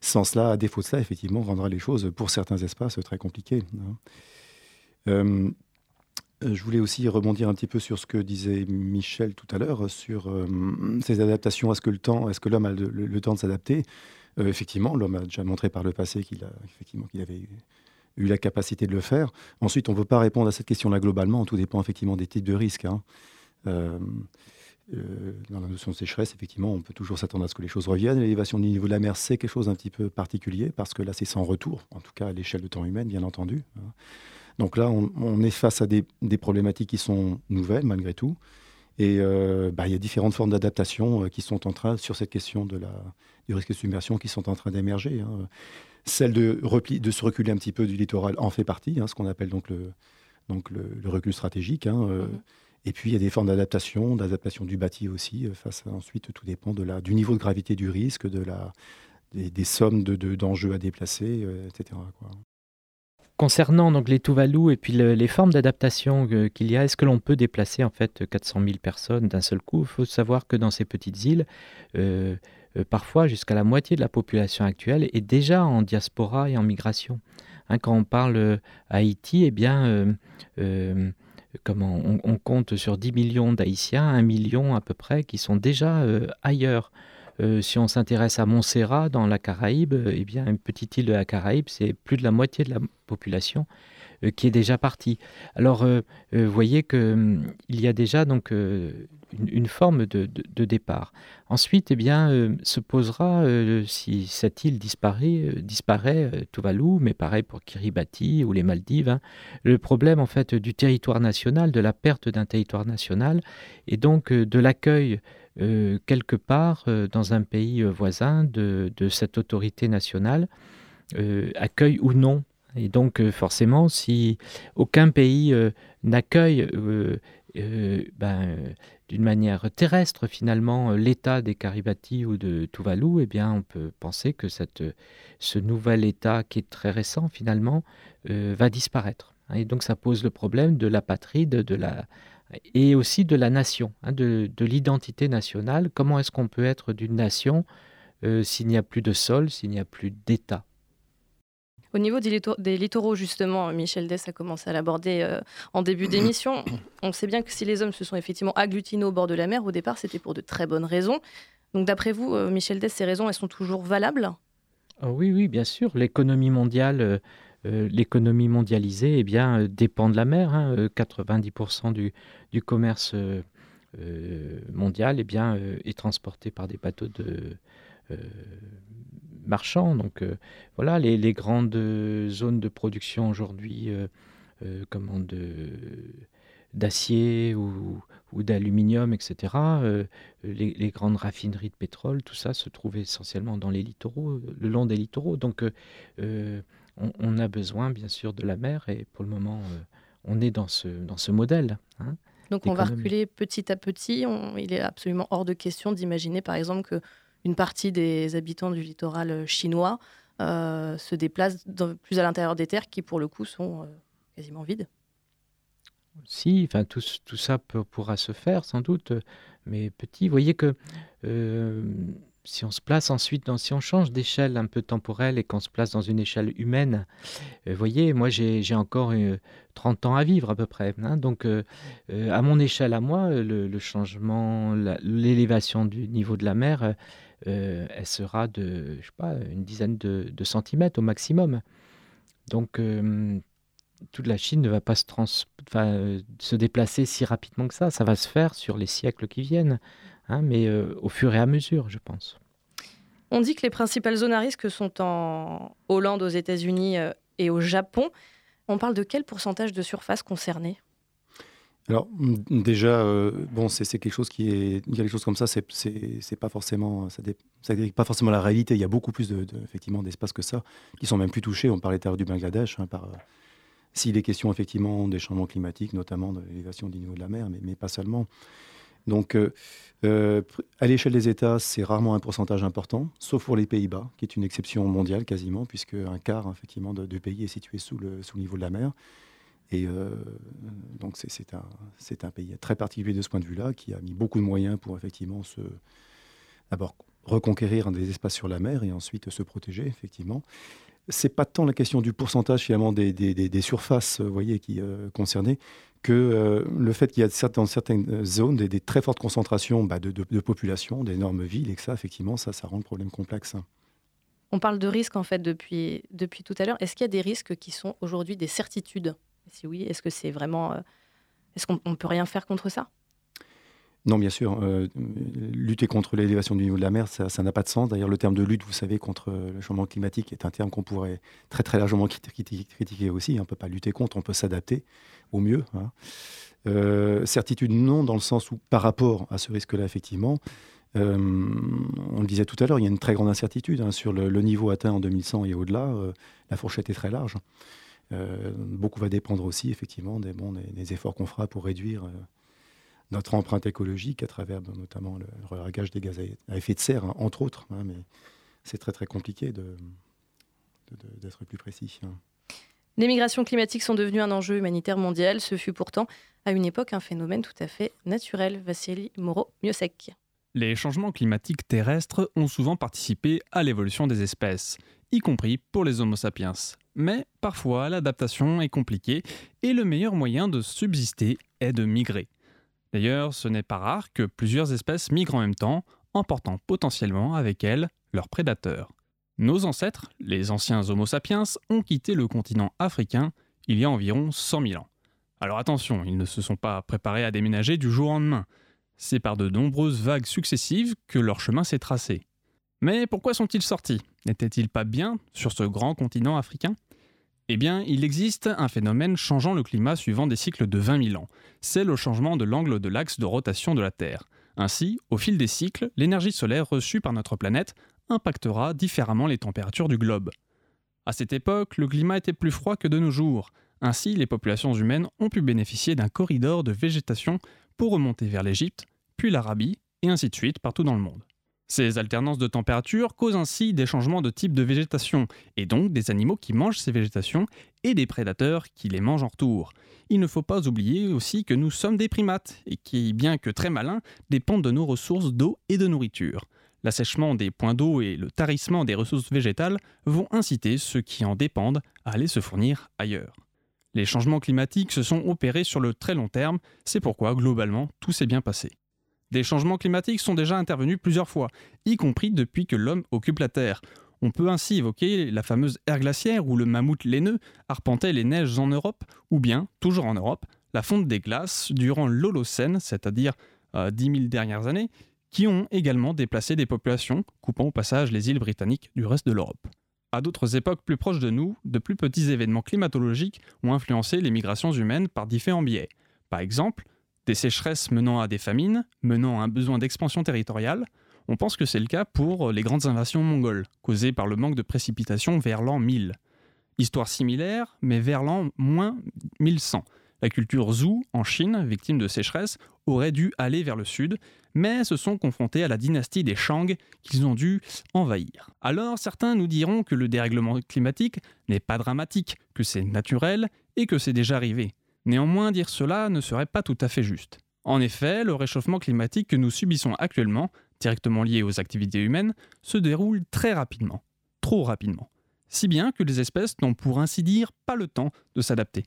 sans cela, à défaut de cela, effectivement, rendra les choses, pour certains espaces, très compliquées. Hein. Euh, je voulais aussi rebondir un petit peu sur ce que disait Michel tout à l'heure, sur euh, ces adaptations. Est-ce que l'homme a le, temps de s'adapter? Euh, Effectivement, l'homme a déjà montré par le passé qu'il avait eu la capacité de le faire. Ensuite, on ne peut pas répondre à cette question-là globalement. Tout dépend effectivement des types de risques. Hein. Euh, euh, dans la notion de sécheresse, effectivement, on peut toujours s'attendre à ce que les choses reviennent. L'élévation du niveau de la mer, c'est quelque chose d'un petit peu particulier parce que là, c'est sans retour, en tout cas à l'échelle de temps humaine, bien entendu. Hein. Donc là, on, est face à des, problématiques qui sont nouvelles, malgré tout. Et euh, bah, il y a différentes formes d'adaptation qui sont en train, sur cette question de la, du risque de submersion, qui sont en train d'émerger. Hein. Celle de, repli, de se reculer un petit peu du littoral en fait partie, hein, ce qu'on appelle donc le, donc le, recul stratégique. Hein, mmh et puis il y a des formes d'adaptation, d'adaptation du bâti aussi. face ensuite, tout dépend de la, du niveau de gravité du risque, de la, des, sommes d'enjeux de, à déplacer, etc. Concernant donc les Tuvalu et puis les formes d'adaptation qu'il y a, est-ce que l'on peut déplacer en fait 400 000 personnes d'un seul coup? Il faut savoir que dans ces petites îles, euh, euh, parfois jusqu'à la moitié de la population actuelle est déjà en diaspora et en migration. Hein, quand on parle euh, Haïti, eh bien, comment, on, compte sur 10 millions d'Haïtiens, 1 million à peu près, qui sont déjà ailleurs. Euh, si on s'intéresse à Montserrat dans la Caraïbe, eh bien une petite île de la Caraïbe, c'est plus de la moitié de la population euh, qui est déjà partie. Alors, euh, vous voyez qu'il hum, y a déjà donc une, forme de, départ. Ensuite, eh bien, se posera si cette île disparaît, disparaît Tuvalu, mais pareil pour Kiribati ou les Maldives, hein, le problème en fait du territoire national, de la perte d'un territoire national, et donc de l'accueil euh, quelque part euh, dans un pays euh, voisin de, cette autorité nationale, accueille ou non. Et donc forcément, si aucun pays n'accueille ben, d'une manière terrestre finalement l'État des Caribati ou de Tuvalu, eh bien on peut penser que cette, ce nouvel État qui est très récent finalement va disparaître. Et donc ça pose le problème de l'apatride, de la, et aussi de la nation, hein, de, l'identité nationale. Comment est-ce qu'on peut être d'une nation euh, s'il n'y a plus de sol, s'il n'y a plus d'État? Au niveau des littoraux, justement, Michel Dess a commencé à l'aborder euh, en début d'émission. On sait bien que si les hommes se sont effectivement agglutinés au bord de la mer, au départ, c'était pour de très bonnes raisons. Donc, d'après vous, euh, Michel Dess, ces raisons, elles sont toujours valables? Ah Oui, oui, bien sûr. L'économie mondiale euh, l'économie mondialisée eh bien, dépend de la mer. 90% hein. euh, du, commerce mondial eh bien, est transporté par des bateaux de, marchands. Donc voilà, les, grandes zones de production aujourd'hui, d'acier ou, d'aluminium, etc. les, grandes raffineries de pétrole, tout ça se trouve essentiellement dans les littoraux, le long des littoraux. Donc on, a besoin bien sûr de la mer et pour le moment, euh, on est dans ce, dans ce modèle. Hein, Donc on va reculer petit à petit. il est absolument hors de question d'imaginer par exemple que une partie des habitants du littoral euh, chinois euh, se déplacent plus à l'intérieur des terres qui pour le coup sont quasiment vides. Si, enfin tout, tout ça pourra se faire sans doute, mais petit. Vous voyez que si on se place ensuite, si on change d'échelle un peu temporelle et qu'on se place dans une échelle humaine, vous euh, voyez, moi j'ai encore 30 euh, ans à vivre à peu près. Hein. donc euh, à mon échelle à moi, le, changement, l'élévation du niveau de la mer, elle sera de, je sais pas, une dizaine de, centimètres au maximum. Donc toute la Chine ne va pas se, se déplacer si rapidement que ça. Ça va se faire sur les siècles qui viennent. Hein, mais euh, au fur et à mesure, je pense. On dit que les principales zones à risque sont en Hollande, aux États-Unis euh, et au Japon. On parle de quel pourcentage de surface concernée alors déjà, euh, bon, c'est quelque chose qui est, quelque chose comme ça, c'est pas forcément, ça, pas forcément la réalité. Il y a beaucoup plus de, effectivement d'espaces que ça qui sont même plus touchés. On parlait tout du Bangladesh, hein, par s'il est question effectivement des changements climatiques, notamment de l'élévation du niveau de la mer, mais, pas seulement. Donc, euh, euh, à l'échelle des États, c'est rarement un pourcentage important, sauf pour les Pays-Bas, qui est une exception mondiale quasiment, puisque un quart effectivement de, pays est situé sous le, sous le niveau de la mer. Et euh, donc, c'est un, pays très particulier de ce point de vue-là, qui a mis beaucoup de moyens pour effectivement. D'abord, reconquérir des espaces sur la mer et ensuite se protéger, effectivement c'est pas tant la question du pourcentage finalement des, surfaces, voyez, qui concernées, que euh, le fait qu'il y a dans certaines zones des, très fortes concentrations bah, de, de, population, d'énormes villes, et que ça, effectivement, ça, rend le problème complexe. On parle de risques, en fait, depuis tout à l'heure. Est-ce qu'il y a des risques qui sont aujourd'hui des certitudes? Si oui, est-ce que c'est vraiment... Euh, est-ce qu'on ne peut rien faire contre ça? Non, bien sûr. Euh, lutter contre l'élévation du niveau de la mer, ça n'a pas de sens. D'ailleurs, le terme de lutte, vous savez, contre le changement climatique est un terme qu'on pourrait très très largement critiquer aussi. On ne peut pas lutter contre, on peut s'adapter au mieux. Hein. Euh, certitude, non, dans le sens où, par rapport à ce risque-là, effectivement, on le disait tout à l'heure, il y a une très grande incertitude hein, sur le, niveau atteint en 2100 et au-delà. la fourchette est très large. Beaucoup va dépendre aussi, effectivement, des, bon, des, efforts qu'on fera pour réduire notre empreinte écologique à travers ben, notamment le relagage des gaz à effet de serre, hein, entre autres. Hein, mais c'est très très compliqué d'être de, plus précis. Hein. Les migrations climatiques sont devenues un enjeu humanitaire mondial. Ce fut pourtant, à une époque, un phénomène tout à fait naturel. Vassili Moro-Miosek. Les changements climatiques terrestres ont souvent participé à l'évolution des espèces, y compris pour les Homo sapiens. Mais parfois, l'adaptation est compliquée et le meilleur moyen de subsister est de migrer. D'ailleurs, ce n'est pas rare que plusieurs espèces migrent en même temps, emportant potentiellement avec elles leurs prédateurs. Nos ancêtres, les anciens Homo sapiens, ont quitté le continent africain il y a environ 100 000 ans. Alors attention, ils ne se sont pas préparés à déménager du jour au lendemain. C'est par de nombreuses vagues successives que leur chemin s'est tracé. Mais pourquoi sont-ils sortis? N'étaient-ils pas bien sur ce grand continent africain? Eh bien, il existe un phénomène changeant le climat suivant des cycles de 20 000 ans. C'est le changement de l'angle de l'axe de rotation de la Terre. Ainsi, au fil des cycles, l'énergie solaire reçue par notre planète impactera différemment les températures du globe. À cette époque, le climat était plus froid que de nos jours. Ainsi, les populations humaines ont pu bénéficier d'un corridor de végétation pour remonter vers l'Égypte, puis l'Arabie, et ainsi de suite partout dans le monde. Ces alternances de température causent ainsi des changements de type de végétation, et donc des animaux qui mangent ces végétations et des prédateurs qui les mangent en retour. Il ne faut pas oublier aussi que nous sommes des primates, et qui, bien que très malins, dépendent de nos ressources d'eau et de nourriture. L'assèchement des points d'eau et le tarissement des ressources végétales vont inciter ceux qui en dépendent à aller se fournir ailleurs. Les changements climatiques se sont opérés sur le très long terme, c'est pourquoi globalement tout s'est bien passé. Des changements climatiques sont déjà intervenus plusieurs fois, y compris depuis que l'homme occupe la Terre. On peut ainsi évoquer la fameuse ère glaciaire où le mammouth laineux arpentait les neiges en Europe, ou bien, toujours en Europe, la fonte des glaces durant l'Holocène, c'est-à-dire euh, 10 000 dernières années, qui ont également déplacé des populations, coupant au passage les îles britanniques du reste de l'Europe. À d'autres époques plus proches de nous, de plus petits événements climatologiques ont influencé les migrations humaines par différents biais. Par exemple, des sécheresses menant à des famines, menant à un besoin d'expansion territoriale. On pense que c'est le cas pour les grandes invasions mongoles, causées par le manque de précipitations vers l'an 1000. Histoire similaire, mais vers l'an moins 1100. La culture Zhou, en Chine, victime de sécheresse, aurait dû aller vers le sud, mais se sont confrontés à la dynastie des Shang qu'ils ont dû envahir. Alors certains nous diront que le dérèglement climatique n'est pas dramatique, que c'est naturel et que c'est déjà arrivé. Néanmoins, dire cela ne serait pas tout à fait juste. En effet, le réchauffement climatique que nous subissons actuellement, directement lié aux activités humaines, se déroule très rapidement, trop rapidement, si bien que les espèces n'ont pour ainsi dire pas le temps de s'adapter.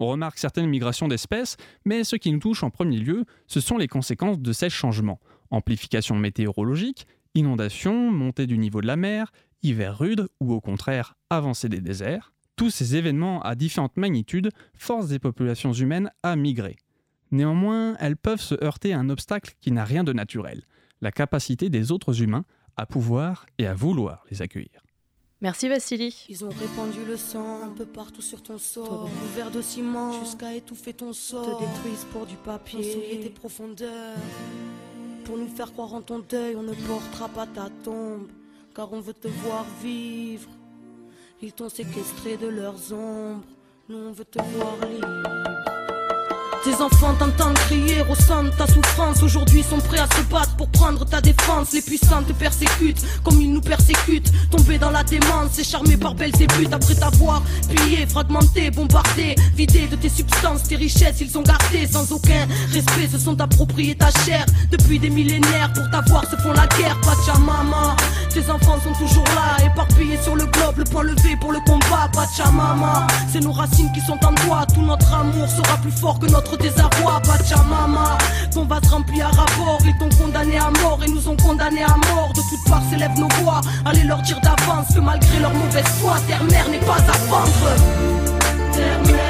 On remarque certaines migrations d'espèces, mais ce qui nous touche en premier lieu, ce sont les conséquences de ces changements. Amplification météorologique, inondations, montée du niveau de la mer, hiver rude ou au contraire avancée des déserts. Tous ces événements à différentes magnitudes forcent des populations humaines à migrer. Néanmoins, elles peuvent se heurter à un obstacle qui n'a rien de naturel, la capacité des autres humains à pouvoir et à vouloir les accueillir. Merci Vassili. Ils ont répandu le sang un peu partout sur ton sort. Couvert de ciment jusqu'à étouffer ton sort. Te détruisent pour du papier. tes profondeurs. Pour nous faire croire en ton deuil, on ne portera pas ta tombe. Car on veut te voir vivre. Ils t'ont séquestré de leurs ombres. Nous on veut te voir libre. Tes enfants t'entendent crier, ressentent ta souffrance. Aujourd'hui sont prêts à se battre pour prendre ta défense. Les puissants te persécutent comme ils nous persécutent. Tombés dans la démence, et charmé par belles buts après t'avoir pillé, fragmenté, bombardé, vidé de tes substances, tes richesses, ils ont gardé sans aucun respect. Se sont appropriés ta chair depuis des millénaires pour t'avoir se font la guerre. Pachamama, tes enfants sont toujours là, éparpillés sur le globe, le point levé pour le combat. Pachamama, c'est nos racines qui sont en toi. Tout notre amour sera plus fort que notre notre désarroi, Pachamama. Ton va se remplir à rapport, ils t'ont condamné à mort et nous ont condamné à mort. De toutes parts s'élèvent nos voix, allez leur dire d'avance que malgré leur mauvaise foi, terre mère n'est pas à vendre. Terre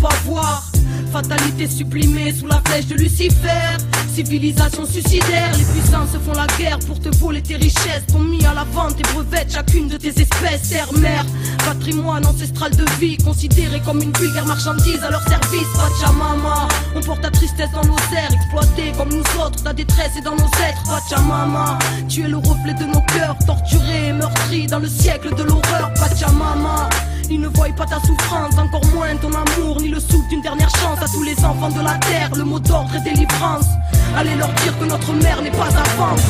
pas voir Fatalité sublimée sous la flèche de Lucifer. Civilisation suicidaire, les puissants se font la guerre pour te voler tes richesses. T'ont mis à la vente et brevettes chacune de tes espèces. Terre-mère, patrimoine ancestral de vie, considéré comme une vulgaire marchandise à leur service. Pachamama, on porte ta tristesse dans nos airs, exploité comme nous autres. Ta détresse est dans nos êtres. Pachamama, tu es le reflet de nos cœurs, torturés et meurtris dans le siècle de l'horreur. Pachamama. Ils ne voient pas ta souffrance, encore moins ton amour, ni le souffle d'une dernière chance à tous les enfants de la terre. Le mot d'ordre est délivrance. Allez leur dire que notre mère n'est pas à vendre.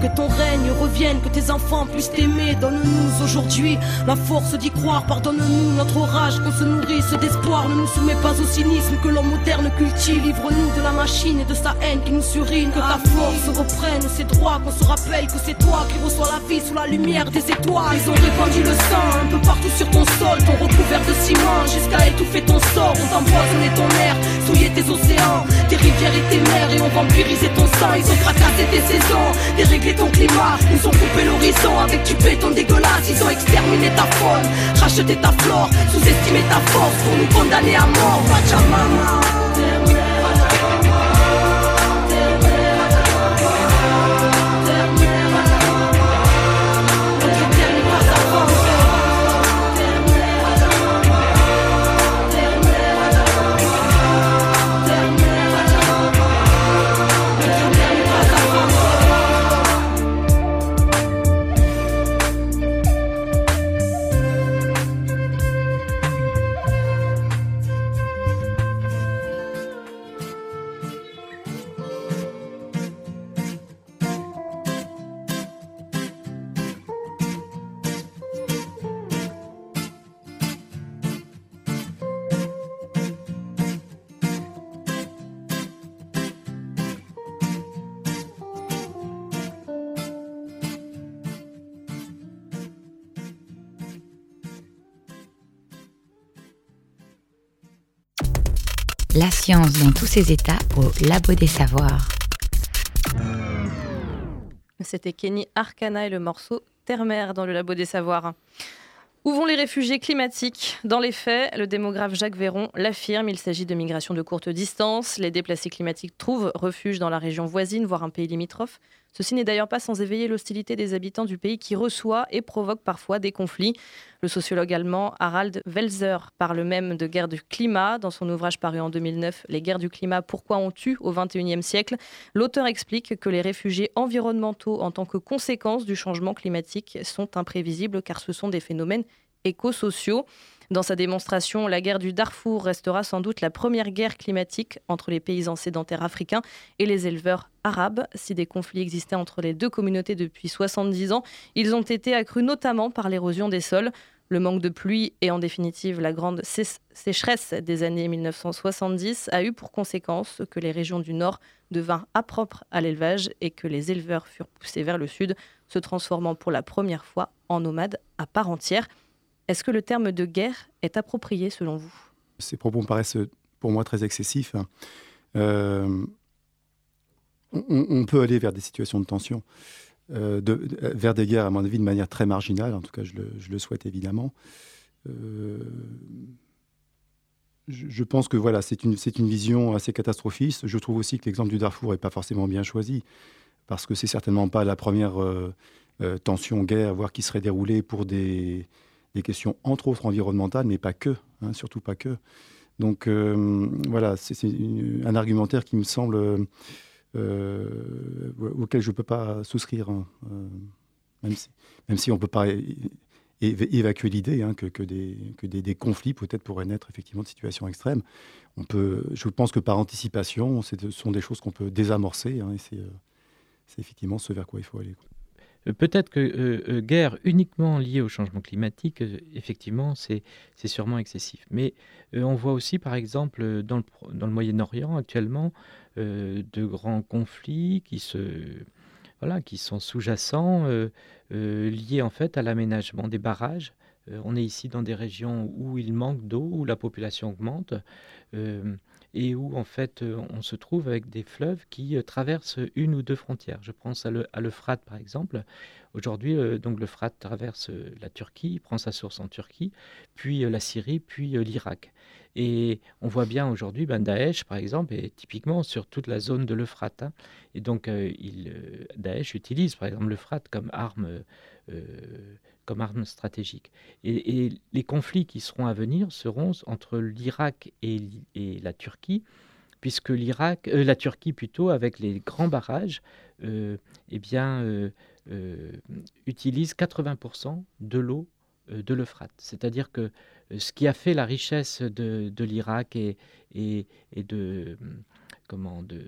Que ton règne revienne, que tes enfants puissent t'aimer. Donne-nous aujourd'hui la force d'y croire. Pardonne-nous notre orage, qu'on se nourrisse d'espoir. Ne nous soumets pas au cynisme que l'homme moderne cultive. Livre-nous de la machine et de sa haine qui nous surine. Que ta force reprenne ses droits, qu'on se rappelle que c'est toi qui reçois la vie sous la lumière des étoiles. Ils ont répandu le sang un peu partout sur ton sol, ton recouvert de ciment jusqu'à étouffer ton sort. On t'empoisonné ton air, souillé tes océans, tes rivières et tes mers et on vampirisé ton sang. Ils ont fracassé tes saisons, dérégler ton climat. Ils ont coupé l'horizon avec du béton dégueulasse. Ils ont exterminé ta faune, racheté ta flore, sous-estimé ta force pour nous condamner à mort. Pachamama. La science dans tous ses états au Labo des Savoirs. C'était Kenny Arcana et le morceau Terre-Mère dans le Labo des Savoirs. Où vont les réfugiés climatiques? Dans les faits, le démographe Jacques Véron l'affirme, il s'agit de migration de courte distance. Les déplacés climatiques trouvent refuge dans la région voisine, voire un pays limitrophe. Ceci n'est d'ailleurs pas sans éveiller l'hostilité des habitants du pays qui reçoit et provoque parfois des conflits. Le sociologue allemand Harald Welzer parle même de guerre du climat. Dans son ouvrage paru en 2009, Les guerres du climat, pourquoi on tue au XXIe siècle, l'auteur explique que les réfugiés environnementaux en tant que conséquence du changement climatique sont imprévisibles car ce sont des phénomènes écosociaux. Dans sa démonstration, la guerre du Darfour restera sans doute la première guerre climatique entre les paysans sédentaires africains et les éleveurs arabes. Si des conflits existaient entre les deux communautés depuis 70 ans, ils ont été accrus notamment par l'érosion des sols. Le manque de pluie et en définitive la grande sécheresse des années 1970 a eu pour conséquence que les régions du Nord devinrent impropres à l'élevage et que les éleveurs furent poussés vers le Sud, se transformant pour la première fois en nomades à part entière. Est-ce que le terme de guerre est approprié selon vous? Ces propos me paraissent pour moi très excessifs. Euh, on, peut aller vers des situations de tension, euh, vers des guerres, à mon avis, de manière très marginale. En tout cas, je le, souhaite évidemment. Euh, je, pense que voilà, c'est une, une vision assez catastrophiste. Je trouve aussi que l'exemple du Darfour n'est pas forcément bien choisi, parce que c'est certainement pas la première tension, guerre, voire qui serait déroulée pour des, des questions entre autres environnementales, mais pas que, hein, surtout pas que. Donc euh, voilà, c'est un argumentaire qui me semble euh, auquel je ne peux pas souscrire, hein, euh, même, si, on ne peut pas évacuer l'idée hein, que, des, conflits peut-être pourraient naître effectivement de situations extrêmes. On peut, je pense que par anticipation, ce sont des choses qu'on peut désamorcer, et c'est effectivement ce vers quoi il faut aller. Euh, peut-être que euh, euh, guerre uniquement liée au changement climatique, effectivement, c'est sûrement excessif. Mais on voit aussi, par exemple, dans le, dans le Moyen-Orient actuellement, de grands conflits qui se voilà, qui sont sous-jacents, liés en fait à l'aménagement des barrages. on est ici dans des régions où il manque d'eau, où la population augmente et où en fait on se trouve avec des fleuves qui traversent une ou deux frontières. Je pense à l'Euphrate par exemple. Aujourd'hui, donc l'Euphrate traverse la Turquie, prend sa source en Turquie, puis la Syrie, puis l'Irak. Et on voit bien aujourd'hui, ben Daesh, par exemple, est typiquement sur toute la zone de l'Euphrate. Hein. Et donc, Daesh utilise, par exemple, l'Euphrate comme arme comme arme stratégique. Et, les conflits qui seront à venir seront entre l'Irak et, la Turquie, puisque l'Irak, euh, la Turquie plutôt, avec les grands barrages, euh, eh bien, euh, utilise 80% de l'eau de l'Euphrate. C'est-à-dire que ce qui a fait la richesse de, l'Irak et, et, de, comment, de,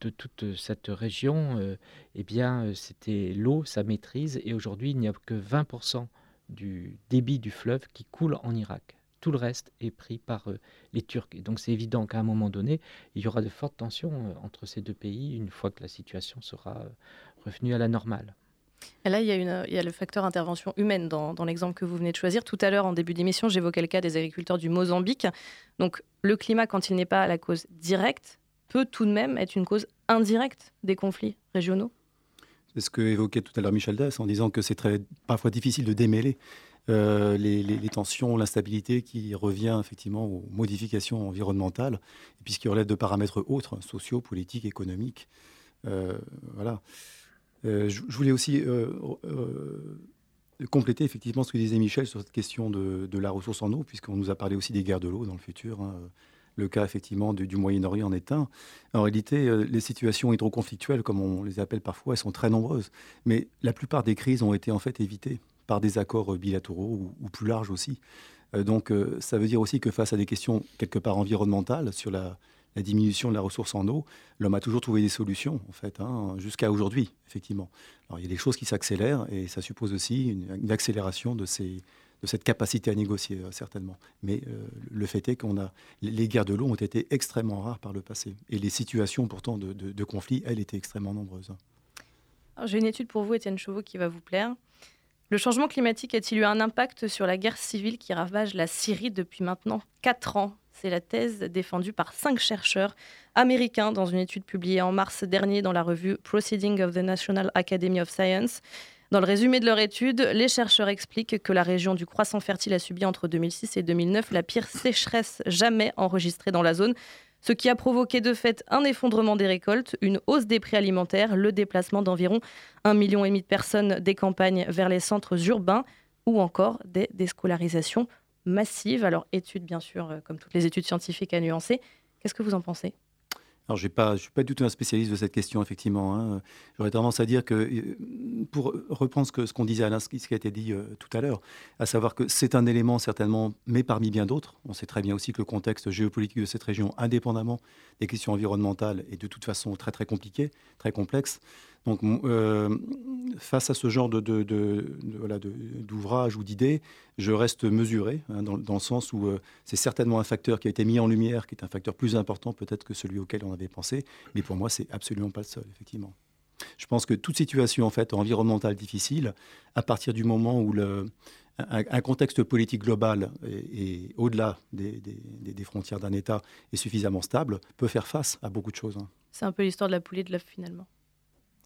de toute cette région, euh, eh bien, euh, c'était l'eau, sa maîtrise, et aujourd'hui, il n'y a que 20% du débit du fleuve qui coule en Irak. Tout le reste est pris par euh, les Turcs. Et donc, c'est évident qu'à un moment donné, il y aura de fortes tensions entre ces deux pays une fois que la situation sera revenue à la normale. Là, il y, a une, il y, a le facteur intervention humaine dans, dans l'exemple que vous venez de choisir. Tout à l'heure, en début d'émission, j'évoquais le cas des agriculteurs du Mozambique. Donc, le climat, quand il n'est pas la cause directe, peut tout de même être une cause indirecte des conflits régionaux C'est ce que évoquait tout à l'heure Michel Dess en disant que c'est très parfois difficile de démêler euh, les, tensions, l'instabilité qui revient effectivement aux modifications environnementales, puisqu'il relève de paramètres autres, sociaux, politiques, économiques. Euh, voilà. Euh, je, voulais aussi compléter effectivement ce que disait Michel sur cette question de, la ressource en eau, puisqu'on nous a parlé aussi des guerres de l'eau dans le futur. Hein, le cas effectivement du, Moyen-Orient en est un. En réalité, euh, les situations hydroconflictuelles, comme on les appelle parfois, sont très nombreuses. Mais la plupart des crises ont été en fait évitées par des accords bilatéraux ou, plus larges aussi. Euh, donc euh, ça veut dire aussi que face à des questions quelque part environnementales sur la, diminution de la ressource en eau, l'homme a toujours trouvé des solutions, en fait, hein, jusqu'à aujourd'hui, effectivement. Alors, il y a des choses qui s'accélèrent et ça suppose aussi une accélération de ces, de cette capacité à négocier, euh, certainement. Mais euh, le fait est qu'on a. Les guerres de l'eau ont été extrêmement rares par le passé. Et les situations, pourtant, de, conflit, elles, étaient extrêmement nombreuses. J'ai une étude pour vous, Étienne Chauveau, qui va vous plaire. Le changement climatique a-t-il eu un impact sur la guerre civile qui ravage la Syrie depuis maintenant 4 ans? C'est la thèse défendue par cinq chercheurs américains dans une étude publiée en mars dernier dans la revue Proceeding of the National Academy of Science. Dans le résumé de leur étude, les chercheurs expliquent que la région du croissant fertile a subi entre 2006 et 2009 la pire sécheresse jamais enregistrée dans la zone, ce qui a provoqué de fait un effondrement des récoltes, une hausse des prix alimentaires, le déplacement d'environ 1,5 million de personnes des campagnes vers les centres urbains ou encore des déscolarisations massives. Alors, étude bien sûr, euh, comme toutes les études scientifiques à nuancer. Qu'est-ce que vous en pensez? Alors, je ne suis pas du tout un spécialiste de cette question, effectivement. Hein. J'aurais tendance à dire que, euh, pour reprendre ce qu'on disait à ce qui a été dit euh, tout à l'heure, à savoir que c'est un élément certainement, mais parmi bien d'autres. On sait très bien aussi que le contexte géopolitique de cette région, indépendamment des questions environnementales, est de toute façon très très compliqué, très complexe. Donc, euh, face à ce genre de, d'ouvrage ou d'idées, je reste mesuré, hein, dans, le sens où euh, c'est certainement un facteur qui a été mis en lumière, qui est un facteur plus important peut-être que celui auquel on avait pensé, mais pour moi, c'est absolument pas le seul, effectivement. Je pense que toute situation en fait environnementale difficile, à partir du moment où un, contexte politique global et, au-delà des, frontières d'un État est suffisamment stable, peut faire face à beaucoup de choses. Hein. C'est un peu l'histoire de la poule et de l'œuf finalement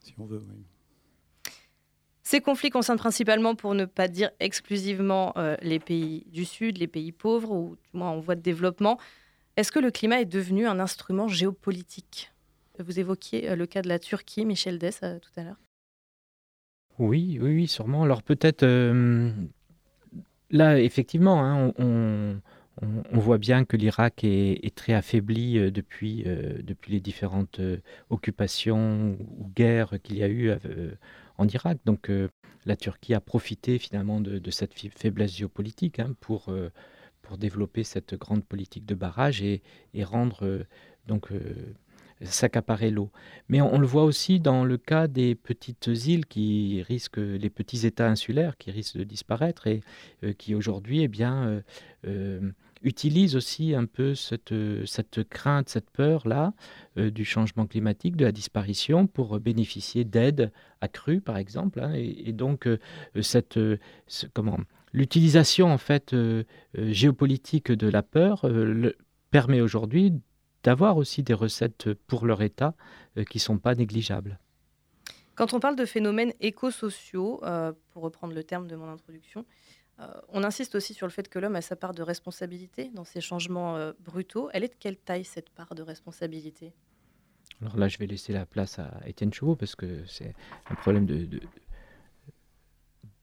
si on veut. Ces conflits concernent principalement, pour ne pas dire exclusivement, euh, les pays du Sud, les pays pauvres ou du moins en voie de développement. Est-ce que le climat est devenu un instrument géopolitique? Vous évoquiez euh, le cas de la Turquie, Michel Dess, euh, tout à l'heure. Oui, oui, oui, sûrement. Alors peut-être, là, effectivement, hein, on, on, voit bien que l'Irak est, très affaibli euh, depuis, euh, depuis les différentes euh, occupations ou guerres qu'il y a eu en Irak. Donc la Turquie a profité finalement de, cette faiblesse géopolitique hein, pour, pour développer cette grande politique de barrage et, rendre donc s'accaparer l'eau. Mais on, le voit aussi dans le cas des petites îles qui risquent, les petits États insulaires qui risquent de disparaître et qui aujourd'hui, eh bien, utilisent aussi un peu cette, cette crainte, cette peur-là du changement climatique, de la disparition, pour bénéficier d'aides accrues, par exemple. Hein. et, donc, cette, comment l'utilisation en fait géopolitique de la peur permet aujourd'hui d'avoir aussi des recettes pour leur État qui ne sont pas négligeables. Quand on parle de phénomènes écosociaux, euh, pour reprendre le terme de mon introduction, euh, on insiste aussi sur le fait que l'homme a sa part de responsabilité dans ces changements euh, brutaux. Elle est de quelle taille cette part de responsabilité? Alors là, je vais laisser la place à Étienne Chauveau parce que c'est un problème de,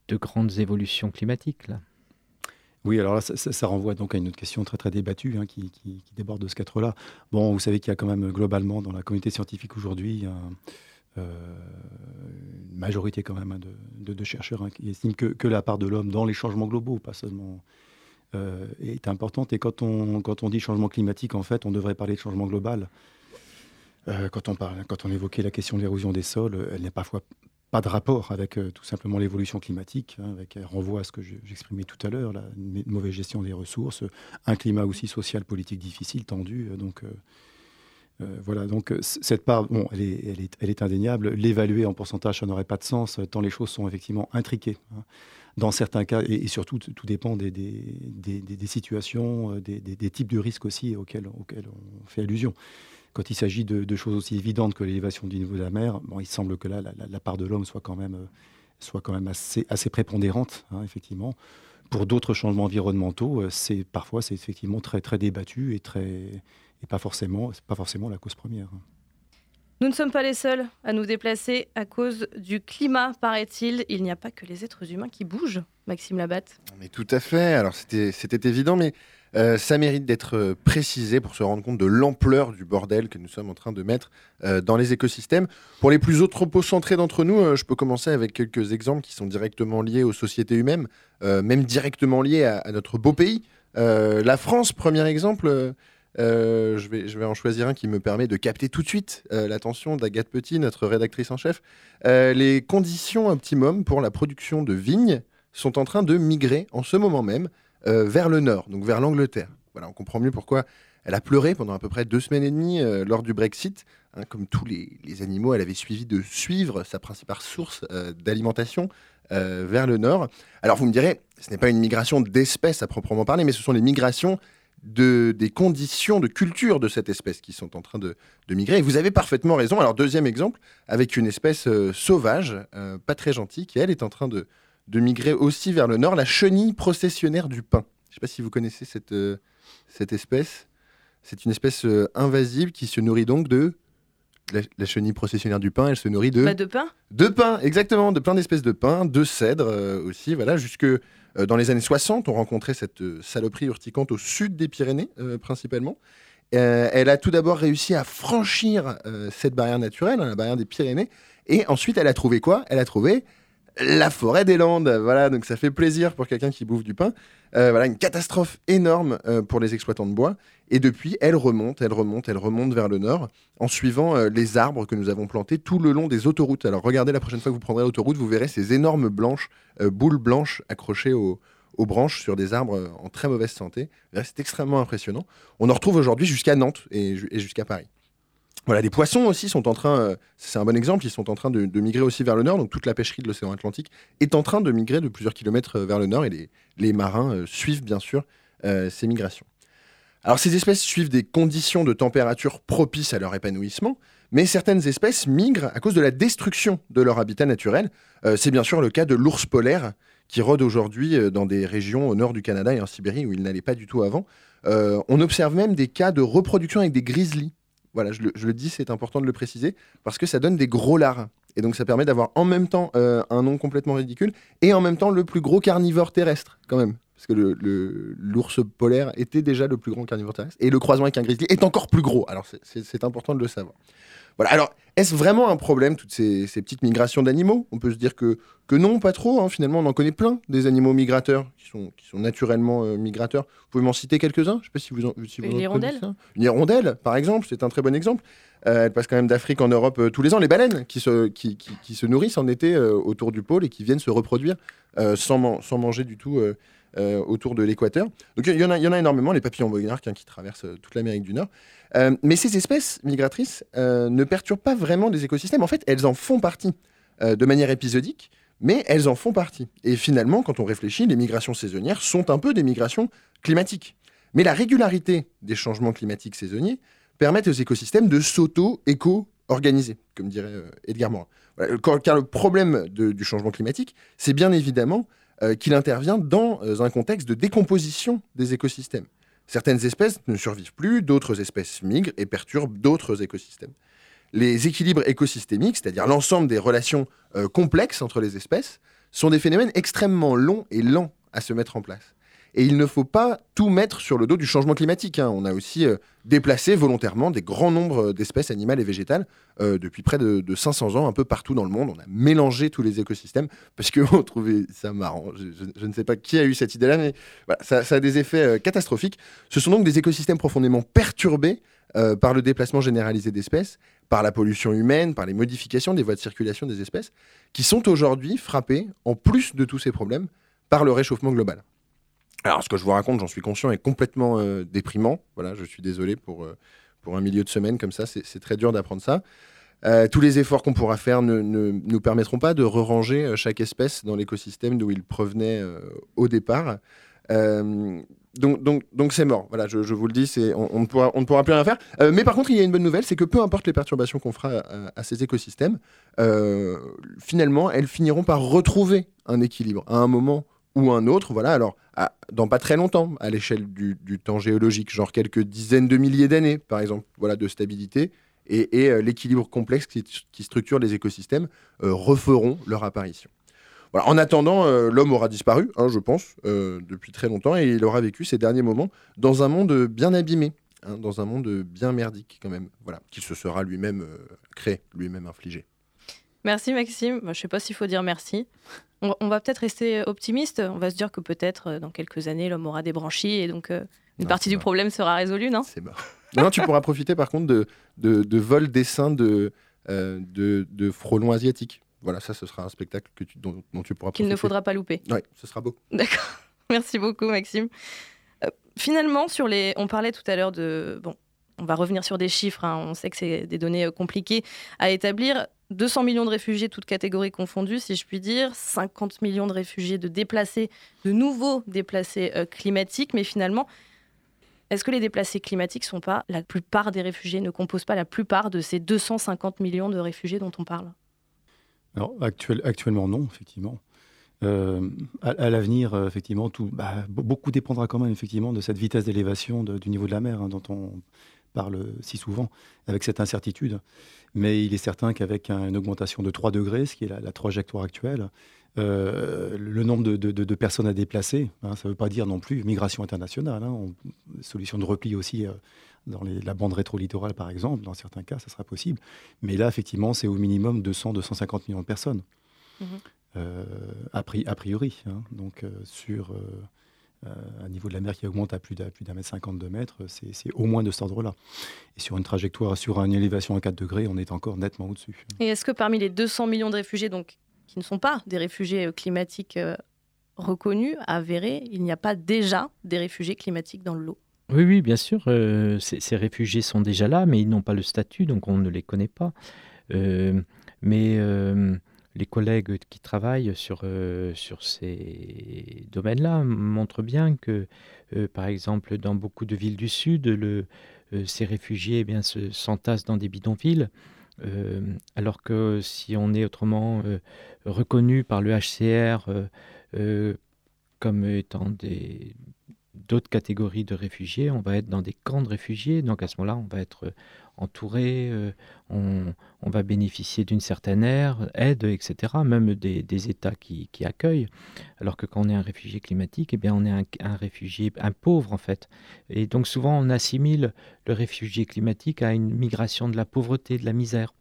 de, grandes évolutions climatiques. Là. Oui, alors là, ça, renvoie donc à une autre question très très débattue hein, qui, qui, déborde de ce cadre-là. Bon, vous savez qu'il y a quand même globalement dans la communauté scientifique aujourd'hui euh, une majorité quand même hein, de, chercheurs hein, qui estiment que, la part de l'homme dans les changements globaux, pas seulement, euh, est importante. Et quand on, quand on dit changement climatique, en fait, on devrait parler de changement global. Euh, quand, on parle, quand on évoquait la question de l'érosion des sols, elle n'a parfois pas de rapport avec tout simplement l'évolution climatique, hein, avec elle renvoie à ce que j'exprimais tout à l'heure, la mauvaise gestion des ressources, un climat aussi social, politique difficile, tendu. donc euh, voilà, donc euh, cette part, bon, elle est, elle est, elle est indéniable. L'évaluer en pourcentage, ça n'aurait pas de sens, tant les choses sont effectivement intriquées. Hein. Dans certains cas, et, surtout, tout dépend des, des, des, situations, euh, des, types de risques aussi auxquels, auxquels on fait allusion. Quand il s'agit de, choses aussi évidentes que l'élévation du niveau de la mer, bon, il semble que là, la, part de l'homme soit quand même, soit quand même assez, assez prépondérante, hein, effectivement. Pour d'autres changements environnementaux, c'est parfois c'est effectivement très, très débattu et très et pas forcément, pas forcément la cause première. Nous ne sommes pas les seuls à nous déplacer à cause du climat, paraît-il. Il, n'y a pas que les êtres humains qui bougent, Maxime Labatte. Mais tout à fait. Alors c'était évident, mais euh, ça mérite d'être euh, précisé pour se rendre compte de l'ampleur du bordel que nous sommes en train de mettre euh, dans les écosystèmes. Pour les plus anthropocentrés d'entre nous, je peux commencer avec quelques exemples qui sont directement liés aux sociétés humaines, même directement liés à notre beau pays. la France, premier exemple euh, je, vais, en choisir un qui me permet de capter tout de suite euh, l'attention d'Agathe Petit, notre rédactrice en chef. Euh, les conditions optimum pour la production de vignes sont en train de migrer en ce moment même vers le nord, donc vers l'Angleterre. Voilà, on comprend mieux pourquoi elle a pleuré pendant à peu près deux semaines et demie lors du Brexit. Hein, comme tous les, les, animaux, elle avait suivi de suivre sa principale source d'alimentation vers le nord. Alors vous me direz, ce n'est pas une migration d'espèces à proprement parler, mais ce sont les migrations des conditions de culture de cette espèce qui sont en train de, migrer. Et vous avez parfaitement raison. Alors, deuxième exemple, avec une espèce euh, sauvage, euh, pas très gentille, qui elle est en train de, migrer aussi vers le nord, la chenille processionnaire du pain. Je ne sais pas si vous connaissez cette, euh, cette espèce. C'est une espèce invasive qui se nourrit donc de la, chenille processionnaire du pain, elle se nourrit de... Bah, de pain De pain, exactement, de plein d'espèces de pain, de cèdre aussi, voilà, jusque dans les années 60, on rencontrait cette euh, saloperie urticante au sud des Pyrénées, euh, principalement. elle a tout d'abord réussi à franchir cette barrière naturelle, hein, la barrière des Pyrénées. Et ensuite, elle a trouvé quoi? Elle a trouvé la forêt des Landes. Voilà, donc ça fait plaisir pour quelqu'un qui bouffe du pain. voilà, une catastrophe énorme pour les exploitants de bois. Et depuis, elle remonte, elle remonte, elle remonte vers le nord en suivant les arbres que nous avons plantés tout le long des autoroutes. Alors regardez la prochaine fois que vous prendrez l'autoroute, vous verrez ces énormes blanches, boules blanches accrochées aux, branches sur des arbres en très mauvaise santé. C'est extrêmement impressionnant. On en retrouve aujourd'hui jusqu'à Nantes et, jusqu'à Paris. Voilà, les poissons aussi sont en train, c'est un bon exemple, ils sont en train de, migrer aussi vers le nord. Donc toute la pêcherie de l'océan Atlantique est en train de migrer de plusieurs kilomètres vers le nord et les, marins suivent bien sûr ces migrations. Alors ces espèces suivent des conditions de température propices à leur épanouissement, mais certaines espèces migrent à cause de la destruction de leur habitat naturel. Euh, c'est bien sûr le cas de l'ours polaire, qui rôde aujourd'hui euh, dans des régions au nord du Canada et en Sibérie où il n'allait pas du tout avant. Euh, on observe même des cas de reproduction avec des grizzlies. Voilà, je le, dis, c'est important de le préciser, parce que ça donne des gros lards. Et donc ça permet d'avoir en même temps un nom complètement ridicule et en même temps le plus gros carnivore terrestre, quand même parce que l'ours polaire était déjà le plus grand carnivore terrestre, et le croisement avec un grizzly est encore plus gros. Alors c'est important de le savoir. Voilà. Alors, est-ce vraiment un problème, toutes ces, petites migrations d'animaux? On peut se dire que, que non, pas trop. Hein. Finalement, on en connaît plein des animaux migrateurs qui sont, qui sont naturellement euh, migrateurs. Vous pouvez m'en citer quelques-uns? Je sais pas si vous en, si Une hirondelle Une hirondelle, par exemple, c'est un très bon exemple. Euh, elle passe quand même d'Afrique en Europe euh, tous les ans. Les baleines qui se, qui, qui, se nourrissent en été autour du pôle et qui viennent se reproduire sans, sans, manger du tout autour de l'équateur. Donc il y, en a, énormément, les papillons monarques hein, qui traversent toute l'Amérique du Nord. mais ces espèces migratrices ne perturbent pas vraiment des écosystèmes. En fait, elles en font partie de manière épisodique mais elles en font partie. Et finalement, quand on réfléchit, les migrations saisonnières sont un peu des migrations climatiques. Mais la régularité des changements climatiques saisonniers permet aux écosystèmes de s'auto-éco-organiser, comme dirait euh, Edgar Morin. car le problème du changement climatique, c'est bien évidemment euh, qu'il intervient dans euh, un contexte de décomposition des écosystèmes. Certaines espèces ne survivent plus, d'autres espèces migrent et perturbent d'autres écosystèmes les équilibres écosystémiques, c'est-à-dire l'ensemble des relations euh, complexes entre les espèces, sont des phénomènes extrêmement longs et lents à se mettre en place. Et il ne faut pas tout mettre sur le dos du changement climatique. Hein. On a aussi euh, déplacé volontairement des grands nombres d'espèces animales et végétales euh, depuis près de, 500 ans, un peu partout dans le monde. On a mélangé tous les écosystèmes parce qu'on trouvait ça marrant. Je, ne sais pas qui a eu cette idée-là, mais ça, a des effets catastrophiques. Ce sont donc des écosystèmes profondément perturbés euh, par le déplacement généralisé d'espèces, par la pollution humaine, par les modifications des voies de circulation des espèces, qui sont aujourd'hui frappées, en plus de tous ces problèmes, par le réchauffement global. Alors, ce que je vous raconte, j'en suis conscient, est complètement euh, déprimant. Voilà, je suis désolé pour, euh, pour un milieu de semaine comme ça, c'est très dur d'apprendre ça. tous les efforts qu'on pourra faire ne, nous permettront pas de re-ranger chaque espèce dans l'écosystème d'où il provenait au départ donc, donc, donc c'est mort. Voilà, je, vous le dis, on, ne pourra, on ne pourra plus rien faire. Euh, mais par contre, il y a une bonne nouvelle, c'est que peu importe les perturbations qu'on fera à, ces écosystèmes, euh, finalement, elles finiront par retrouver un équilibre à un moment ou un autre. Voilà, alors dans pas très longtemps, à l'échelle du, temps géologique, genre quelques dizaines de milliers d'années, par exemple, voilà, de stabilité. Et, euh, l'équilibre complexe qui, structure les écosystèmes referont leur apparition. En attendant, euh, l'homme aura disparu, hein, je pense, euh, depuis très longtemps, et il aura vécu ces derniers moments dans un monde bien abîmé, hein, dans un monde bien merdique quand même, voilà, qu'il se sera lui-même euh, créé, lui-même infligé. Merci Maxime. je ne sais pas s'il faut dire merci. On, va peut-être rester optimiste. On va se dire que peut-être dans quelques années, l'homme aura des branchies et donc une partie du problème sera résolue, non? C'est mort. non, tu pourras profiter par contre de, de, de vols d'essaims de, de, de frelons asiatiques voilà, ça, ce sera un spectacle que tu, dont, tu pourras Qu'il ne faudra pas louper. Oui, ce sera beau. D'accord. Merci beaucoup, Maxime. Euh, finalement, sur les, on parlait tout à l'heure de, bon, on va revenir sur des chiffres. Hein. on sait que c'est des données euh, compliquées à établir. 200 millions de réfugiés, toutes catégories confondues, si je puis dire. 50 millions de réfugiés, de déplacés, de nouveaux déplacés euh, climatiques. Mais finalement, est-ce que les déplacés climatiques sont pas la plupart des réfugiés, ne composent pas la plupart de ces 250 millions de réfugiés dont on parle? Actuellement, non, effectivement. Euh, à, l'avenir, euh, effectivement, bah, beaucoup dépendra quand même de cette vitesse d'élévation du niveau de la mer hein, dont on parle si souvent, avec cette incertitude. Mais il est certain qu'avec une augmentation de 3 degrés, ce qui est la, trajectoire actuelle, euh, le nombre de, personnes à déplacer, hein, ça ne veut pas dire non plus migration internationale, hein, solution de repli aussi dans la bande rétro-littorale, par exemple, dans certains cas, ça sera possible. Mais là, effectivement, c'est au minimum 200-250 millions de personnes, mhm. euh, a, priori. Hein. Donc, euh, sur euh, un niveau de la mer qui augmente à plus d'un mètre cinquante de mètres, c'est au moins de cet ordre-là. Et sur une trajectoire, sur une élévation à 4 degrés, on est encore nettement au-dessus. Et est-ce que parmi les 200 millions de réfugiés, donc, qui ne sont pas des réfugiés climatiques reconnus, avérés, il n'y a pas déjà des réfugiés climatiques dans le lot? Oui, oui, bien sûr. Euh, ces, réfugiés sont déjà là, mais ils n'ont pas le statut, donc on ne les connaît pas. Euh, mais euh, les collègues qui travaillent sur, sur ces domaines-là montrent bien que, par exemple, dans beaucoup de villes du Sud, le, ces réfugiés eh se, s'entassent dans des bidonvilles. alors que si on est autrement reconnu par le HCR comme étant d'autres catégories de réfugiés, on va être dans des camps de réfugiés, donc à ce moment-là, on va être euh, entouré, euh, on, va bénéficier d'une certaine aide, etc., même des, États qui, accueillent, alors que quand on est un réfugié climatique, eh bien, on est un, réfugié, un pauvre en fait. Et donc souvent, on assimile le réfugié climatique à une migration de la pauvreté, de la misère.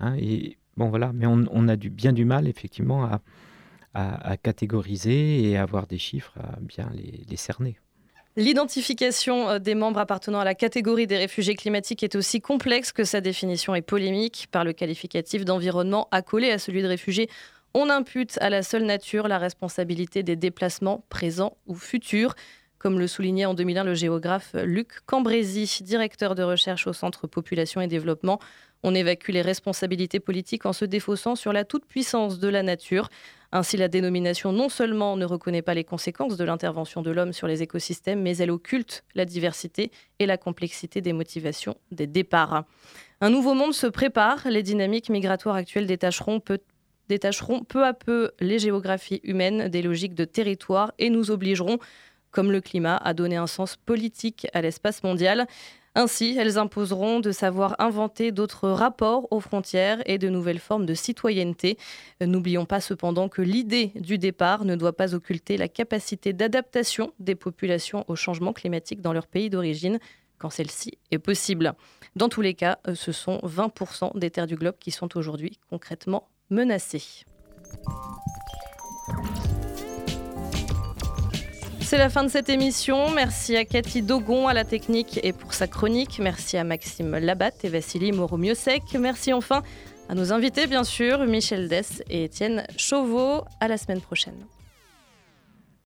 Hein, et bon voilà, mais on, a du, bien du mal effectivement à, catégoriser et à avoir des chiffres, à bien les cerner. L'identification euh, des membres appartenant à la catégorie des réfugiés climatiques est aussi complexe que sa définition est polémique par le qualificatif d'environnement accolé à celui de réfugiés On impute à la seule nature la responsabilité des déplacements présents ou futurs comme le soulignait en 2001 le géographe Luc Cambrésis, directeur de recherche au Centre Population et Développement. On évacue les responsabilités politiques en se défaussant sur la toute-puissance de la nature. Ainsi, la dénomination non seulement ne reconnaît pas les conséquences de l'intervention de l'homme sur les écosystèmes, mais elle occulte la diversité et la complexité des motivations des départs. Un nouveau monde se prépare. Les dynamiques migratoires actuelles détacheront détacheront peu à peu les géographies humaines des logiques de territoire et nous obligeront comme le climat, à donner un sens politique à l'espace mondial. Ainsi, elles imposeront de savoir inventer d'autres rapports aux frontières et de nouvelles formes de citoyenneté. N'oublions pas cependant que l'idée du départ ne doit pas occulter la capacité d'adaptation des populations au changement climatique dans leur pays d'origine, quand celle-ci est possible. Dans tous les cas, ce sont 20% des terres du globe qui sont aujourd'hui concrètement menacées. C'est la fin de cette émission. Merci à Cathy Dogon à la technique et pour sa chronique. Merci à Maxime Labatte et Vassili Moromiosek. Merci enfin à nos invités, bien sûr, Michel Dess et Étienne Chauveau. À la semaine prochaine.